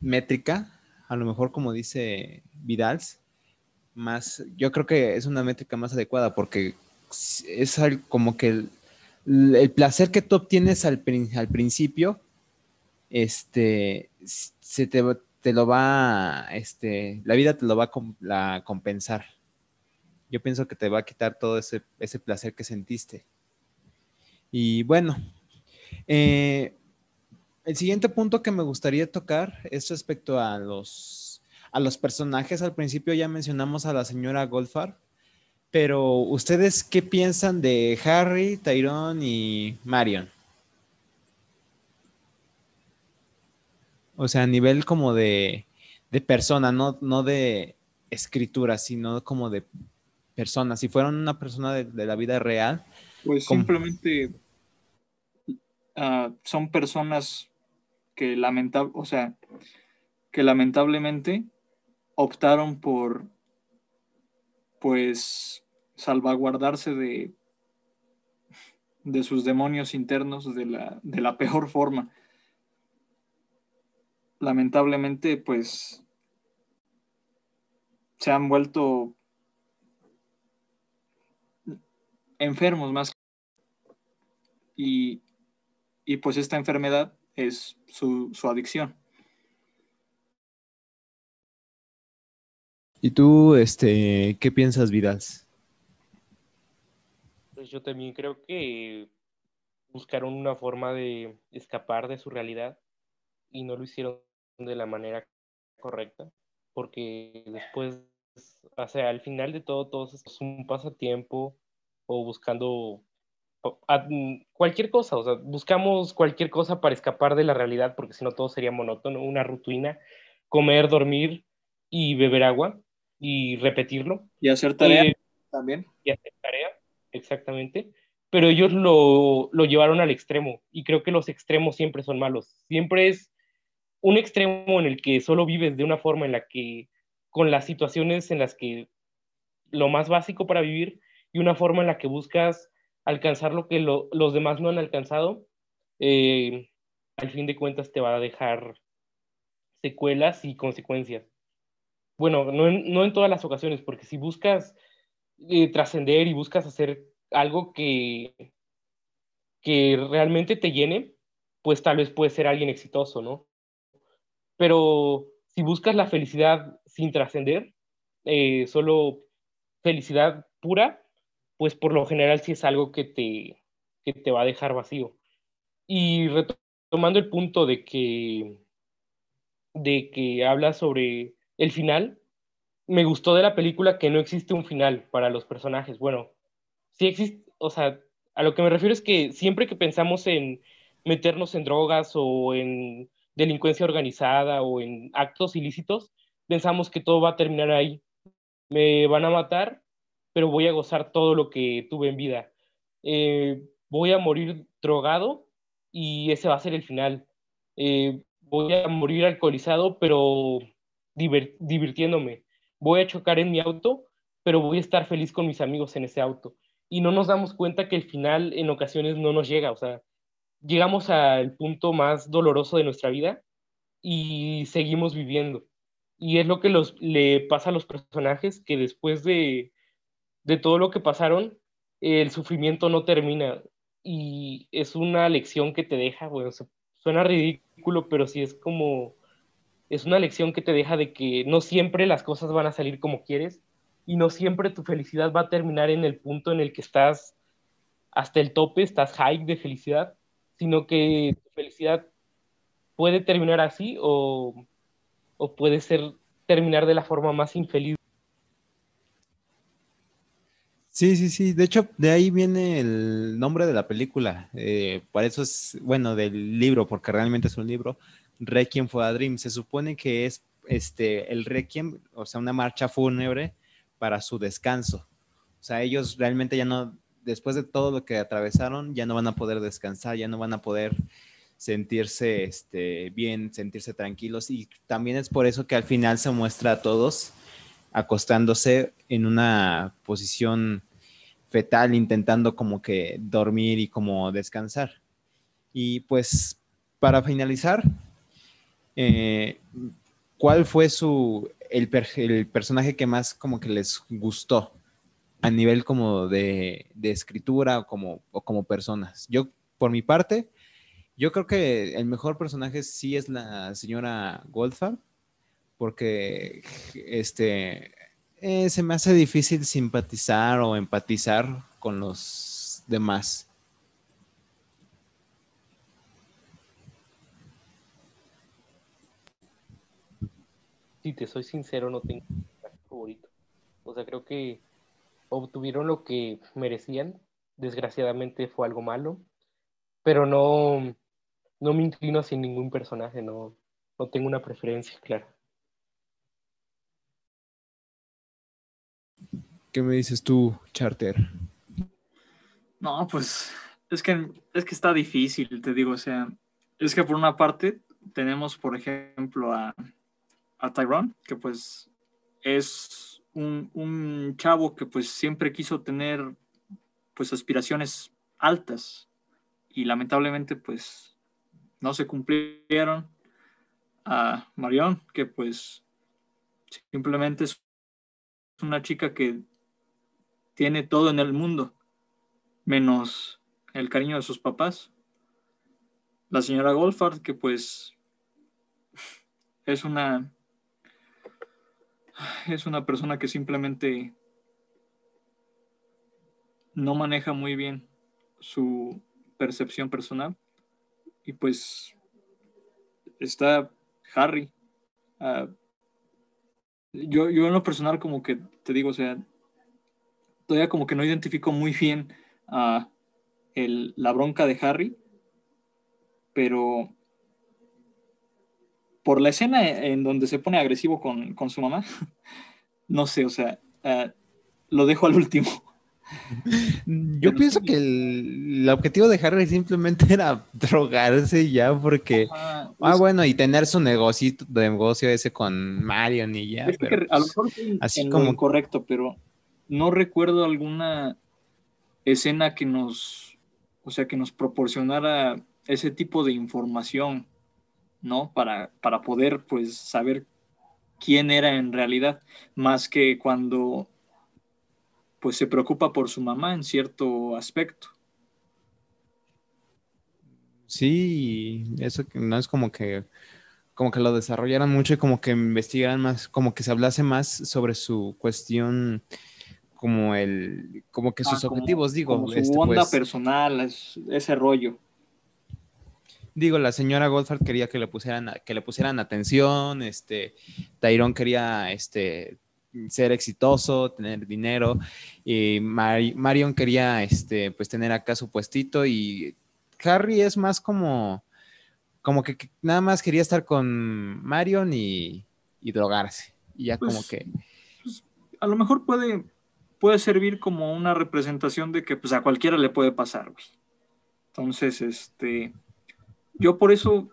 [SPEAKER 1] métrica, a lo mejor como dice Vidals, más, yo creo que es una métrica más adecuada porque es como que el, placer que tú obtienes al, al principio, este, se te, te, lo va, este, la vida te lo va a compensar. Yo pienso que te va a quitar todo ese, ese placer que sentiste. Y bueno, eh, el siguiente punto que me gustaría tocar es respecto a los, a los personajes. Al principio ya mencionamos a la señora Goldfarb, pero ¿ustedes qué piensan de Harry, Tyrone y Marion? O sea, a nivel como de, de persona, no, no de escritura, sino como de persona. Si fueran una persona de, la vida real.
[SPEAKER 2] Pues simplemente ah, son personas que lamentable, o sea, que lamentablemente optaron por pues salvaguardarse de, de sus demonios internos de la, de la peor forma. Lamentablemente, pues se han vuelto enfermos más. Y, y pues esta enfermedad es su, su adicción.
[SPEAKER 1] ¿Y tú, este, qué piensas, Vidal?
[SPEAKER 3] Pues yo también creo que buscaron una forma de escapar de su realidad y no lo hicieron de la manera correcta, porque después, o sea, al final de todo, todo es un pasatiempo o buscando cualquier cosa, o sea, buscamos cualquier cosa para escapar de la realidad, porque si no todo sería monótono, una rutina, comer, dormir y beber agua y repetirlo.
[SPEAKER 2] Y hacer tarea eh, también.
[SPEAKER 3] Y hacer tarea, exactamente. Pero ellos lo, lo llevaron al extremo y creo que los extremos siempre son malos. Siempre es un extremo en el que solo vives de una forma en la que, con las situaciones en las que lo más básico para vivir y una forma en la que buscas alcanzar lo que los demás no han alcanzado, eh, al fin de cuentas te va a dejar secuelas y consecuencias. Bueno, no en, todas las ocasiones, porque si buscas eh, trascender y buscas hacer algo que, que realmente te llene, pues tal vez puedes ser alguien exitoso, ¿no? Pero si buscas la felicidad sin trascender, eh, solo felicidad pura, pues por lo general sí es algo que te, que te va a dejar vacío. Y retomando el punto de que, de que habla sobre el final, me gustó de la película que no existe un final para los personajes. Bueno, sí existe, o sea, a lo que me refiero es que siempre que pensamos en meternos en drogas o en delincuencia organizada o en actos ilícitos, pensamos que todo va a terminar ahí. Me van a matar pero voy a gozar todo lo que tuve en vida. Eh, voy a morir drogado y ese va a ser el final. Eh, voy a morir alcoholizado, pero divirtiéndome. Voy a chocar en mi auto, pero voy a estar feliz con mis amigos en ese auto. Y no nos damos cuenta que el final en ocasiones no nos llega, o sea, llegamos al punto más doloroso de nuestra vida y seguimos viviendo. Y es lo que le pasa a los personajes que después de de todo lo que pasaron, el sufrimiento no termina. Y es una lección que te deja, bueno, suena ridículo, pero sí es como, es una lección que te deja de que no siempre las cosas van a salir como quieres y no siempre tu felicidad va a terminar en el punto en el que estás hasta el tope, estás high de felicidad, sino que tu felicidad puede terminar así o, o puede ser terminar de la forma más infeliz
[SPEAKER 1] Sí, sí, sí. De hecho, de ahí viene el nombre de la película. Eh, por eso es, bueno, del libro, porque realmente es un libro. Requiem for a Dream. Se supone que es este, el Requiem, o sea, una marcha fúnebre para su descanso. O sea, ellos realmente ya no, después de todo lo que atravesaron, ya no van a poder descansar, ya no van a poder sentirse este, bien, sentirse tranquilos. Y también es por eso que al final se muestra a todos acostándose en una posición fetal, intentando como que dormir y como descansar. Y pues para finalizar, eh, ¿cuál fue su, el, personaje que más como que les gustó a nivel como de, escritura o como, o como personas? Yo, por mi parte, yo creo que el mejor personaje sí es la señora Goldfarb porque este, eh, se me hace difícil simpatizar o empatizar con los demás.
[SPEAKER 3] Si te soy sincero, no tengo favorito. O sea, creo que obtuvieron lo que merecían. Desgraciadamente fue algo malo, pero no, no me inclino sin ningún personaje, no, no tengo una preferencia clara.
[SPEAKER 1] ¿Qué me dices tú, Charter?
[SPEAKER 2] No, pues es que, es que está difícil, te digo, o sea, es que por una parte tenemos, por ejemplo, a, a Tyrone, que pues es un, un, chavo que pues siempre quiso tener pues aspiraciones altas y lamentablemente pues no se cumplieron. A Marion, que pues simplemente es una chica que tiene todo en el mundo, menos el cariño de sus papás. La señora Goldfarb, que pues es una es una persona que simplemente no maneja muy bien su percepción personal y pues está Harry. Uh, yo, yo en lo personal como que te digo, o sea, todavía como que no identifico muy bien a el, la bronca de Harry, pero por la escena en donde se pone agresivo con, con su mamá, no sé, o sea, uh, lo dejo al último.
[SPEAKER 1] Yo pienso que el, el, objetivo de Harry simplemente era drogarse ya porque, Ajá, ah, bueno, y tener su negocio, negocio ese con Marion y ya.
[SPEAKER 2] Pero, que a lo mejor
[SPEAKER 1] pues, así como
[SPEAKER 2] correcto, pero no recuerdo alguna escena que nos, o sea, que nos proporcionara ese tipo de información, ¿no? Para, para poder, pues, saber quién era en realidad, más que cuando pues se preocupa por su mamá en cierto aspecto.
[SPEAKER 1] Sí, eso no es como que como que lo desarrollaran mucho y como que investigaran más, como que se hablase más sobre su cuestión como el como que sus
[SPEAKER 2] ah, como,
[SPEAKER 1] objetivos, digo,
[SPEAKER 2] como su
[SPEAKER 1] este,
[SPEAKER 2] onda
[SPEAKER 1] pues,
[SPEAKER 2] personal, es, ese rollo.
[SPEAKER 1] Digo, la señora Goldfarb quería que le pusieran que le pusieran atención, este Tyrone quería este ser exitoso, tener dinero. Y Mar Marion quería, este, pues, tener acá su puestito y Harry es más como, como que, que nada más quería estar con Marion y, y drogarse. Y ya
[SPEAKER 2] Pues,
[SPEAKER 1] como que,
[SPEAKER 2] pues, a lo mejor puede, puede servir como una representación de que pues a cualquiera le puede pasar, güey. Entonces, este, yo por eso,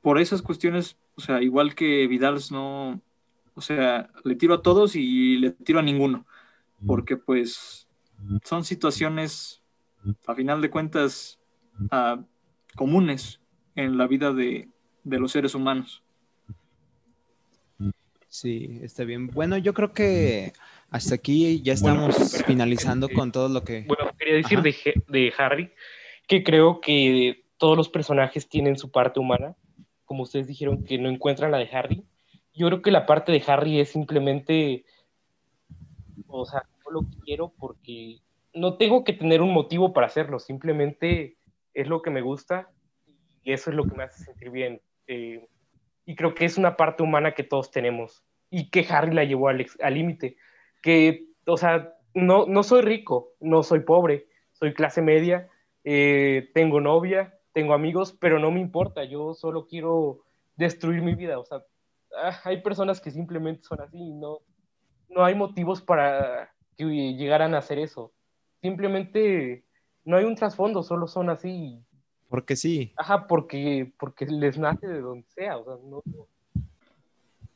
[SPEAKER 2] por esas cuestiones, o sea, igual que Vidal no, o sea, le tiro a todos y le tiro a ninguno, porque pues son situaciones, a final de cuentas, uh, comunes en la vida de, de los seres humanos.
[SPEAKER 1] sí, está bien. Bueno, yo creo que hasta aquí ya estamos
[SPEAKER 3] Bueno, espera,
[SPEAKER 1] finalizando
[SPEAKER 3] eh,
[SPEAKER 1] con todo lo que...
[SPEAKER 3] Bueno, quería decir de, de Harry que creo que todos los personajes tienen su parte humana, como ustedes dijeron que no encuentran la de Harry. Yo creo que la parte de Harry es simplemente, o sea, no lo quiero porque no tengo que tener un motivo para hacerlo, simplemente es lo que me gusta y eso es lo que me hace sentir bien. Eh, y creo que es una parte humana que todos tenemos y que Harry la llevó al límite. Que, o sea, no, no soy rico, no soy pobre, soy clase media, eh, tengo novia, tengo amigos, pero no me importa, yo solo quiero destruir mi vida. O sea, ah, hay personas que simplemente son así y no, no hay motivos para que llegaran a hacer eso. Simplemente no hay un trasfondo, solo son así.
[SPEAKER 1] Porque sí,
[SPEAKER 3] Ajá, porque, porque les nace de donde sea. O sea, no,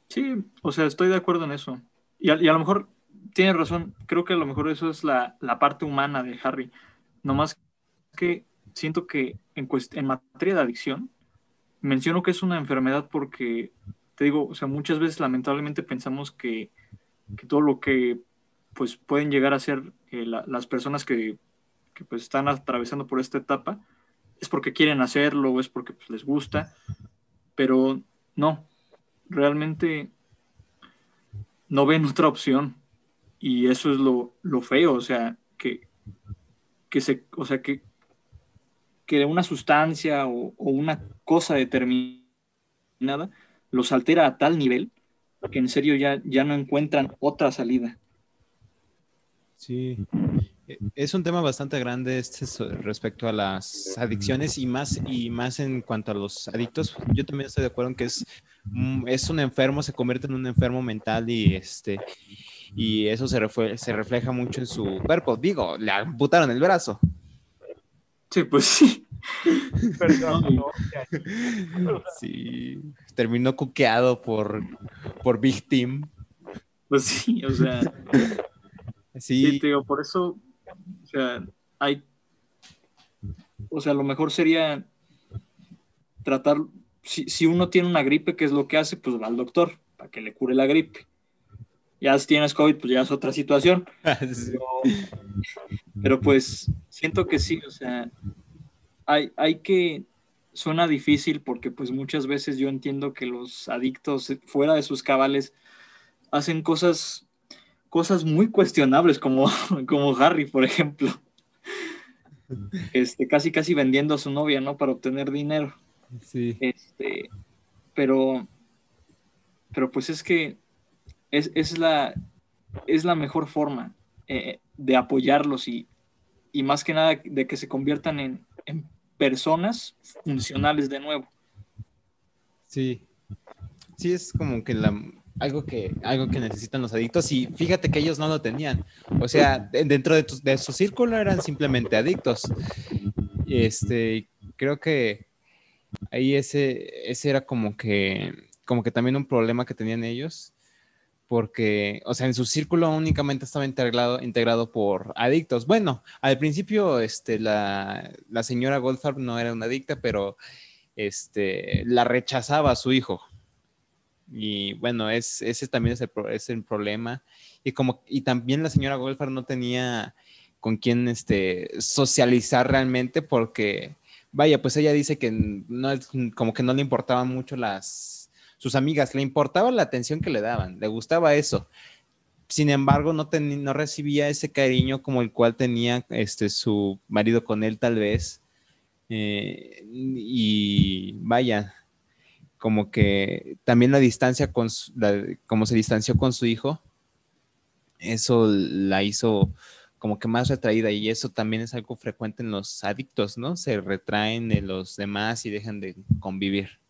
[SPEAKER 2] Sí, o sea, estoy de acuerdo en eso. Y a, y a lo mejor tienes razón, creo que a lo mejor eso es la, la parte humana de Harry. No más que siento que en, en materia de adicción, menciono que es una enfermedad porque, te digo, o sea, muchas veces lamentablemente pensamos que, que todo lo que pues pueden llegar a ser eh, la- las personas que, que, pues están atravesando por esta etapa es porque quieren hacerlo o es porque pues, les gusta, pero no, realmente no ven otra opción y eso es lo, lo feo, o sea, que, que se, o sea, que, que una sustancia o, una cosa determinada los altera a tal nivel que en serio ya, ya no encuentran otra salida.
[SPEAKER 1] Sí, e, es un tema bastante grande este respecto a las adicciones y más y más en cuanto a los adictos. Yo también estoy de acuerdo en que es, es un enfermo, se convierte en un enfermo mental y este y eso se, se refleja mucho en su cuerpo. Digo, le amputaron el brazo.
[SPEAKER 2] Sí, pues sí.
[SPEAKER 1] sí, terminó cuqueado por, por Big Team.
[SPEAKER 2] Pues sí, o sea. Sí, digo, por eso, o sea, hay. O sea, lo mejor sería tratar. Si, si uno tiene una gripe, ¿qué es lo que hace? Pues va al doctor para que le cure la gripe. Ya si tienes COVID, pues ya es otra situación. Pero, pues siento que sí, o sea, hay, hay que, suena difícil porque pues muchas veces yo entiendo que los adictos fuera de sus cabales hacen cosas, cosas muy cuestionables como, como Harry, por ejemplo. Este, casi casi vendiendo a su novia, ¿no? Para obtener dinero.
[SPEAKER 1] Sí.
[SPEAKER 2] Este, pero, pero pues es que es, la, es la mejor forma eh, de apoyarlos y, más que nada de que se conviertan en, personas funcionales de nuevo.
[SPEAKER 1] Sí, sí, es como que algo que algo que necesitan los adictos y fíjate que ellos no lo tenían. O sea, dentro de, de su círculo eran simplemente adictos. Este, creo que ahí ese, ese era como que, como que también un problema que tenían ellos porque, o sea, en su círculo únicamente estaba integrado, integrado por adictos. Bueno, al principio, este, la, señora Goldfarb no era una adicta, pero este, la rechazaba a su hijo. Y bueno, es, ese también es el, es el problema. Y, como, y también la señora Goldfarb no tenía con quién este, socializar realmente porque, vaya, pues ella dice que no, como que no le importaban mucho las sus amigas, le importaba la atención que le daban, le gustaba eso. Sin embargo, no, no recibía ese cariño como el cual tenía este, su marido con él tal vez. Eh, y vaya, como que también la distancia con como se distanció con su hijo, eso la hizo como que más retraída y eso también es algo frecuente en los adictos, ¿no? Se retraen de los demás y dejan de convivir.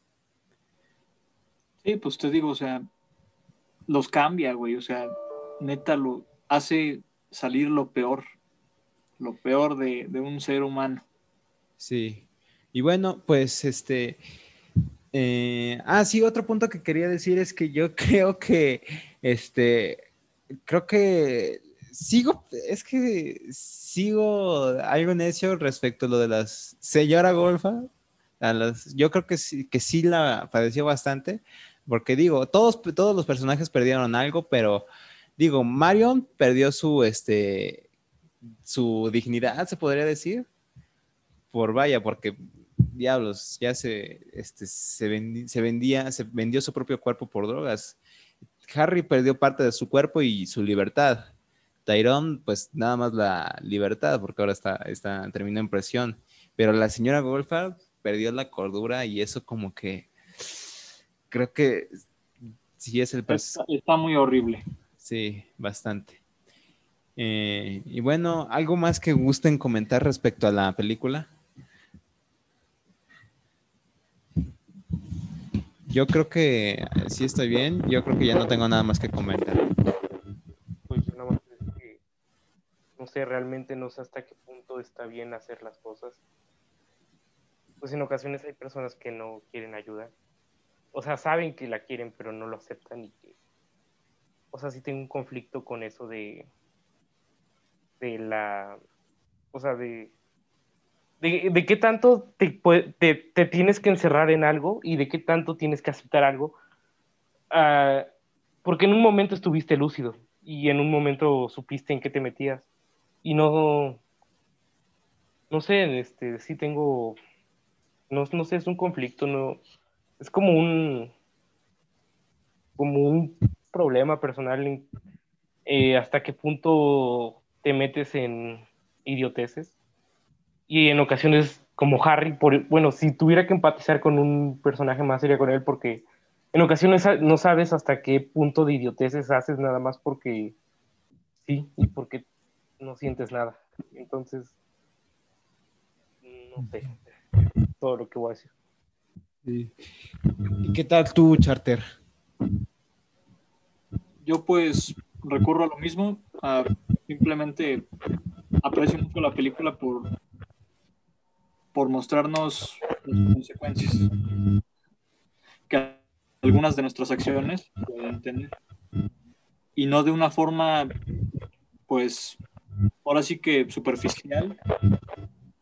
[SPEAKER 2] Sí, pues te digo, o sea, los cambia, güey, o sea, neta lo hace salir lo peor, lo peor de, un ser humano.
[SPEAKER 1] Sí, y bueno, pues este... Eh, ah, sí, otro punto que quería decir es que yo creo que, este, creo que sigo, es que sigo algo necio respecto a lo de las señora Golfa. A las, yo creo que sí, que sí la padeció bastante, porque digo, todos, todos los personajes perdieron algo, pero digo, Marion perdió su, este, su dignidad, se podría decir. Por vaya, porque diablos, ya se, este, se, vendía, se vendió su propio cuerpo por drogas. Harry perdió parte de su cuerpo y su libertad. Tyrone, pues nada más la libertad, porque ahora está, está terminó en presión. Pero la señora Goldfarb perdió la cordura y eso como que creo que sí es el...
[SPEAKER 2] Está, está muy horrible.
[SPEAKER 1] Sí, bastante. Eh, y bueno, ¿algo más que gusten comentar respecto a la película? Yo creo que sí estoy bien. Yo creo que ya no tengo nada más que comentar.
[SPEAKER 3] Pues nada más que no sé, realmente no sé hasta qué punto está bien hacer las cosas. Pues en ocasiones hay personas que no quieren ayudar o sea, saben que la quieren, pero no lo aceptan y que, o sea, sí tengo un conflicto con eso de, de la, o sea, de, de, qué tanto te, te, tienes que encerrar en algo y de qué tanto tienes que aceptar algo, ah, porque en un momento estuviste lúcido y en un momento supiste en qué te metías. Y no, no sé, este, sí tengo, no, no sé, es un conflicto, no, es como un, como un problema personal eh, hasta qué punto te metes en idioteces. Y en ocasiones, como Harry, por, bueno, si tuviera que empatizar con un personaje más sería con él porque en ocasiones no sabes hasta qué punto de idioteces haces nada más porque sí y porque no sientes nada. Entonces, no sé todo lo que voy a decir.
[SPEAKER 1] ¿Y qué tal tú, Charter?
[SPEAKER 2] Yo pues recurro a lo mismo, simplemente aprecio mucho la película por, por mostrarnos las consecuencias que algunas de nuestras acciones pueden tener. Y no de una forma, pues, ahora sí que superficial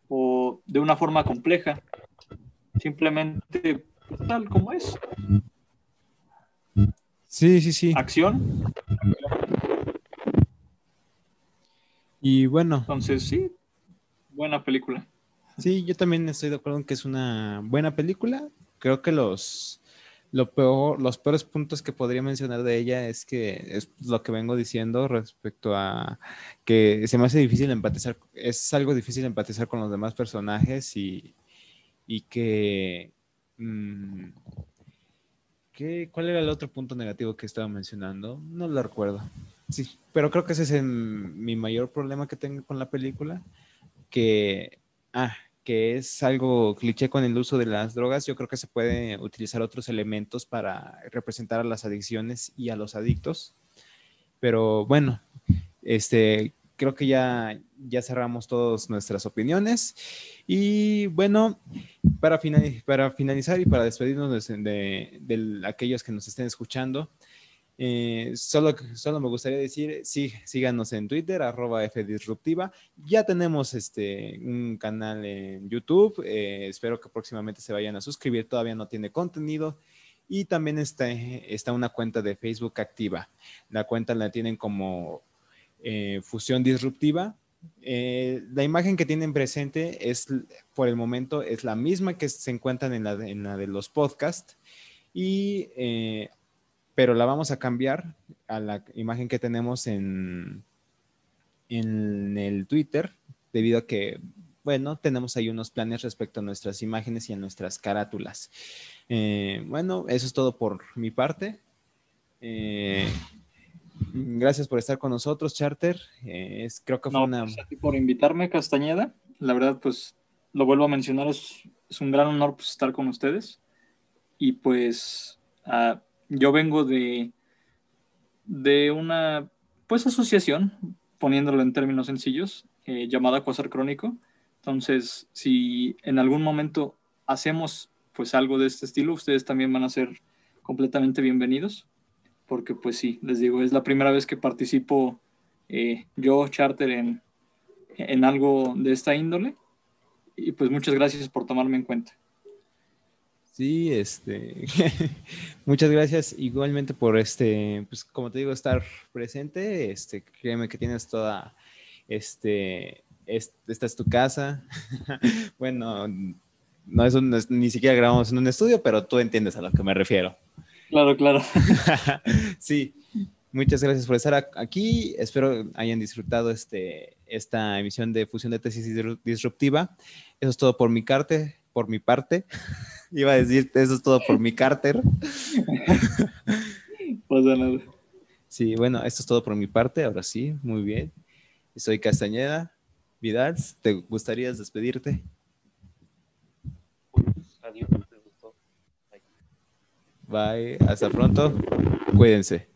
[SPEAKER 2] o de una forma compleja, simplemente tal como es.
[SPEAKER 1] Sí, sí, sí.
[SPEAKER 2] Acción.
[SPEAKER 1] Y bueno.
[SPEAKER 2] Entonces, sí, buena película.
[SPEAKER 1] Sí, yo también estoy de acuerdo en que es una buena película. Creo que los, lo peor, los peores puntos que podría mencionar de ella es que es lo que vengo diciendo respecto a que se me hace difícil empatizar, es algo difícil empatizar con los demás personajes y, y que, mm, ¿Cuál era el otro punto negativo que estaba mencionando? No lo recuerdo. Sí, pero creo que ese es mi mayor problema que tengo con la película, que, ah, que es algo cliché con el uso de las drogas, yo creo que se puede utilizar otros elementos para representar a las adicciones y a los adictos. Pero bueno, este, creo que ya, ya cerramos todas nuestras opiniones. Y bueno, para, para finalizar y para despedirnos de, de, aquellos que nos estén escuchando, eh, solo, solo me gustaría decir, sí, síganos en Twitter, arroba Fdisruptiva. Ya tenemos este, un canal en YouTube. Eh, espero que próximamente se vayan a suscribir. Todavía no tiene contenido. Y también está, está una cuenta de Facebook activa. La cuenta la tienen como eh, Fusión Disruptiva. la imagen que tienen presente es, por el momento, es la misma que se encuentran en la, de los podcasts. Y pero la vamos a cambiar a la imagen que tenemos en, en el Twitter, debido a que, bueno, tenemos ahí unos planes respecto a nuestras imágenes y a nuestras carátulas. Eh, bueno, eso es todo por mi parte. Eh, gracias por estar con nosotros, Charter. Eh, es, creo que fue una...
[SPEAKER 2] Gracias a por invitarme, Castañeda. La verdad, pues, lo vuelvo a mencionar, es, un gran honor pues, estar con ustedes. Y pues... Uh, yo vengo de, de una pues asociación, poniéndolo en términos sencillos, eh, llamada Cuasar Crónico. Entonces, si en algún momento hacemos pues algo de este estilo, ustedes también van a ser completamente bienvenidos, porque pues sí, les digo, es la primera vez que participo eh, yo, Charter, en, en algo de esta índole. Y pues muchas gracias por tomarme en cuenta.
[SPEAKER 1] Sí, este, muchas gracias igualmente por este, pues como te digo, estar presente. Este, créeme que tienes toda, este, esta es tu casa. bueno, no es, un, ni siquiera grabamos en un estudio, pero tú entiendes a lo que me refiero.
[SPEAKER 2] Claro, claro.
[SPEAKER 1] sí, muchas gracias por estar aquí. Espero hayan disfrutado este, esta emisión de Fusión de Tesis Disruptiva. Eso es todo por mi parte por mi parte. Iba a decir, eso es todo por mi Carter.
[SPEAKER 2] Pasa nada.
[SPEAKER 1] Sí, bueno, esto es todo por mi parte. Ahora sí, muy bien. Soy Castañeda. Vidal, ¿te gustaría despedirte? Bye. Hasta pronto. Cuídense.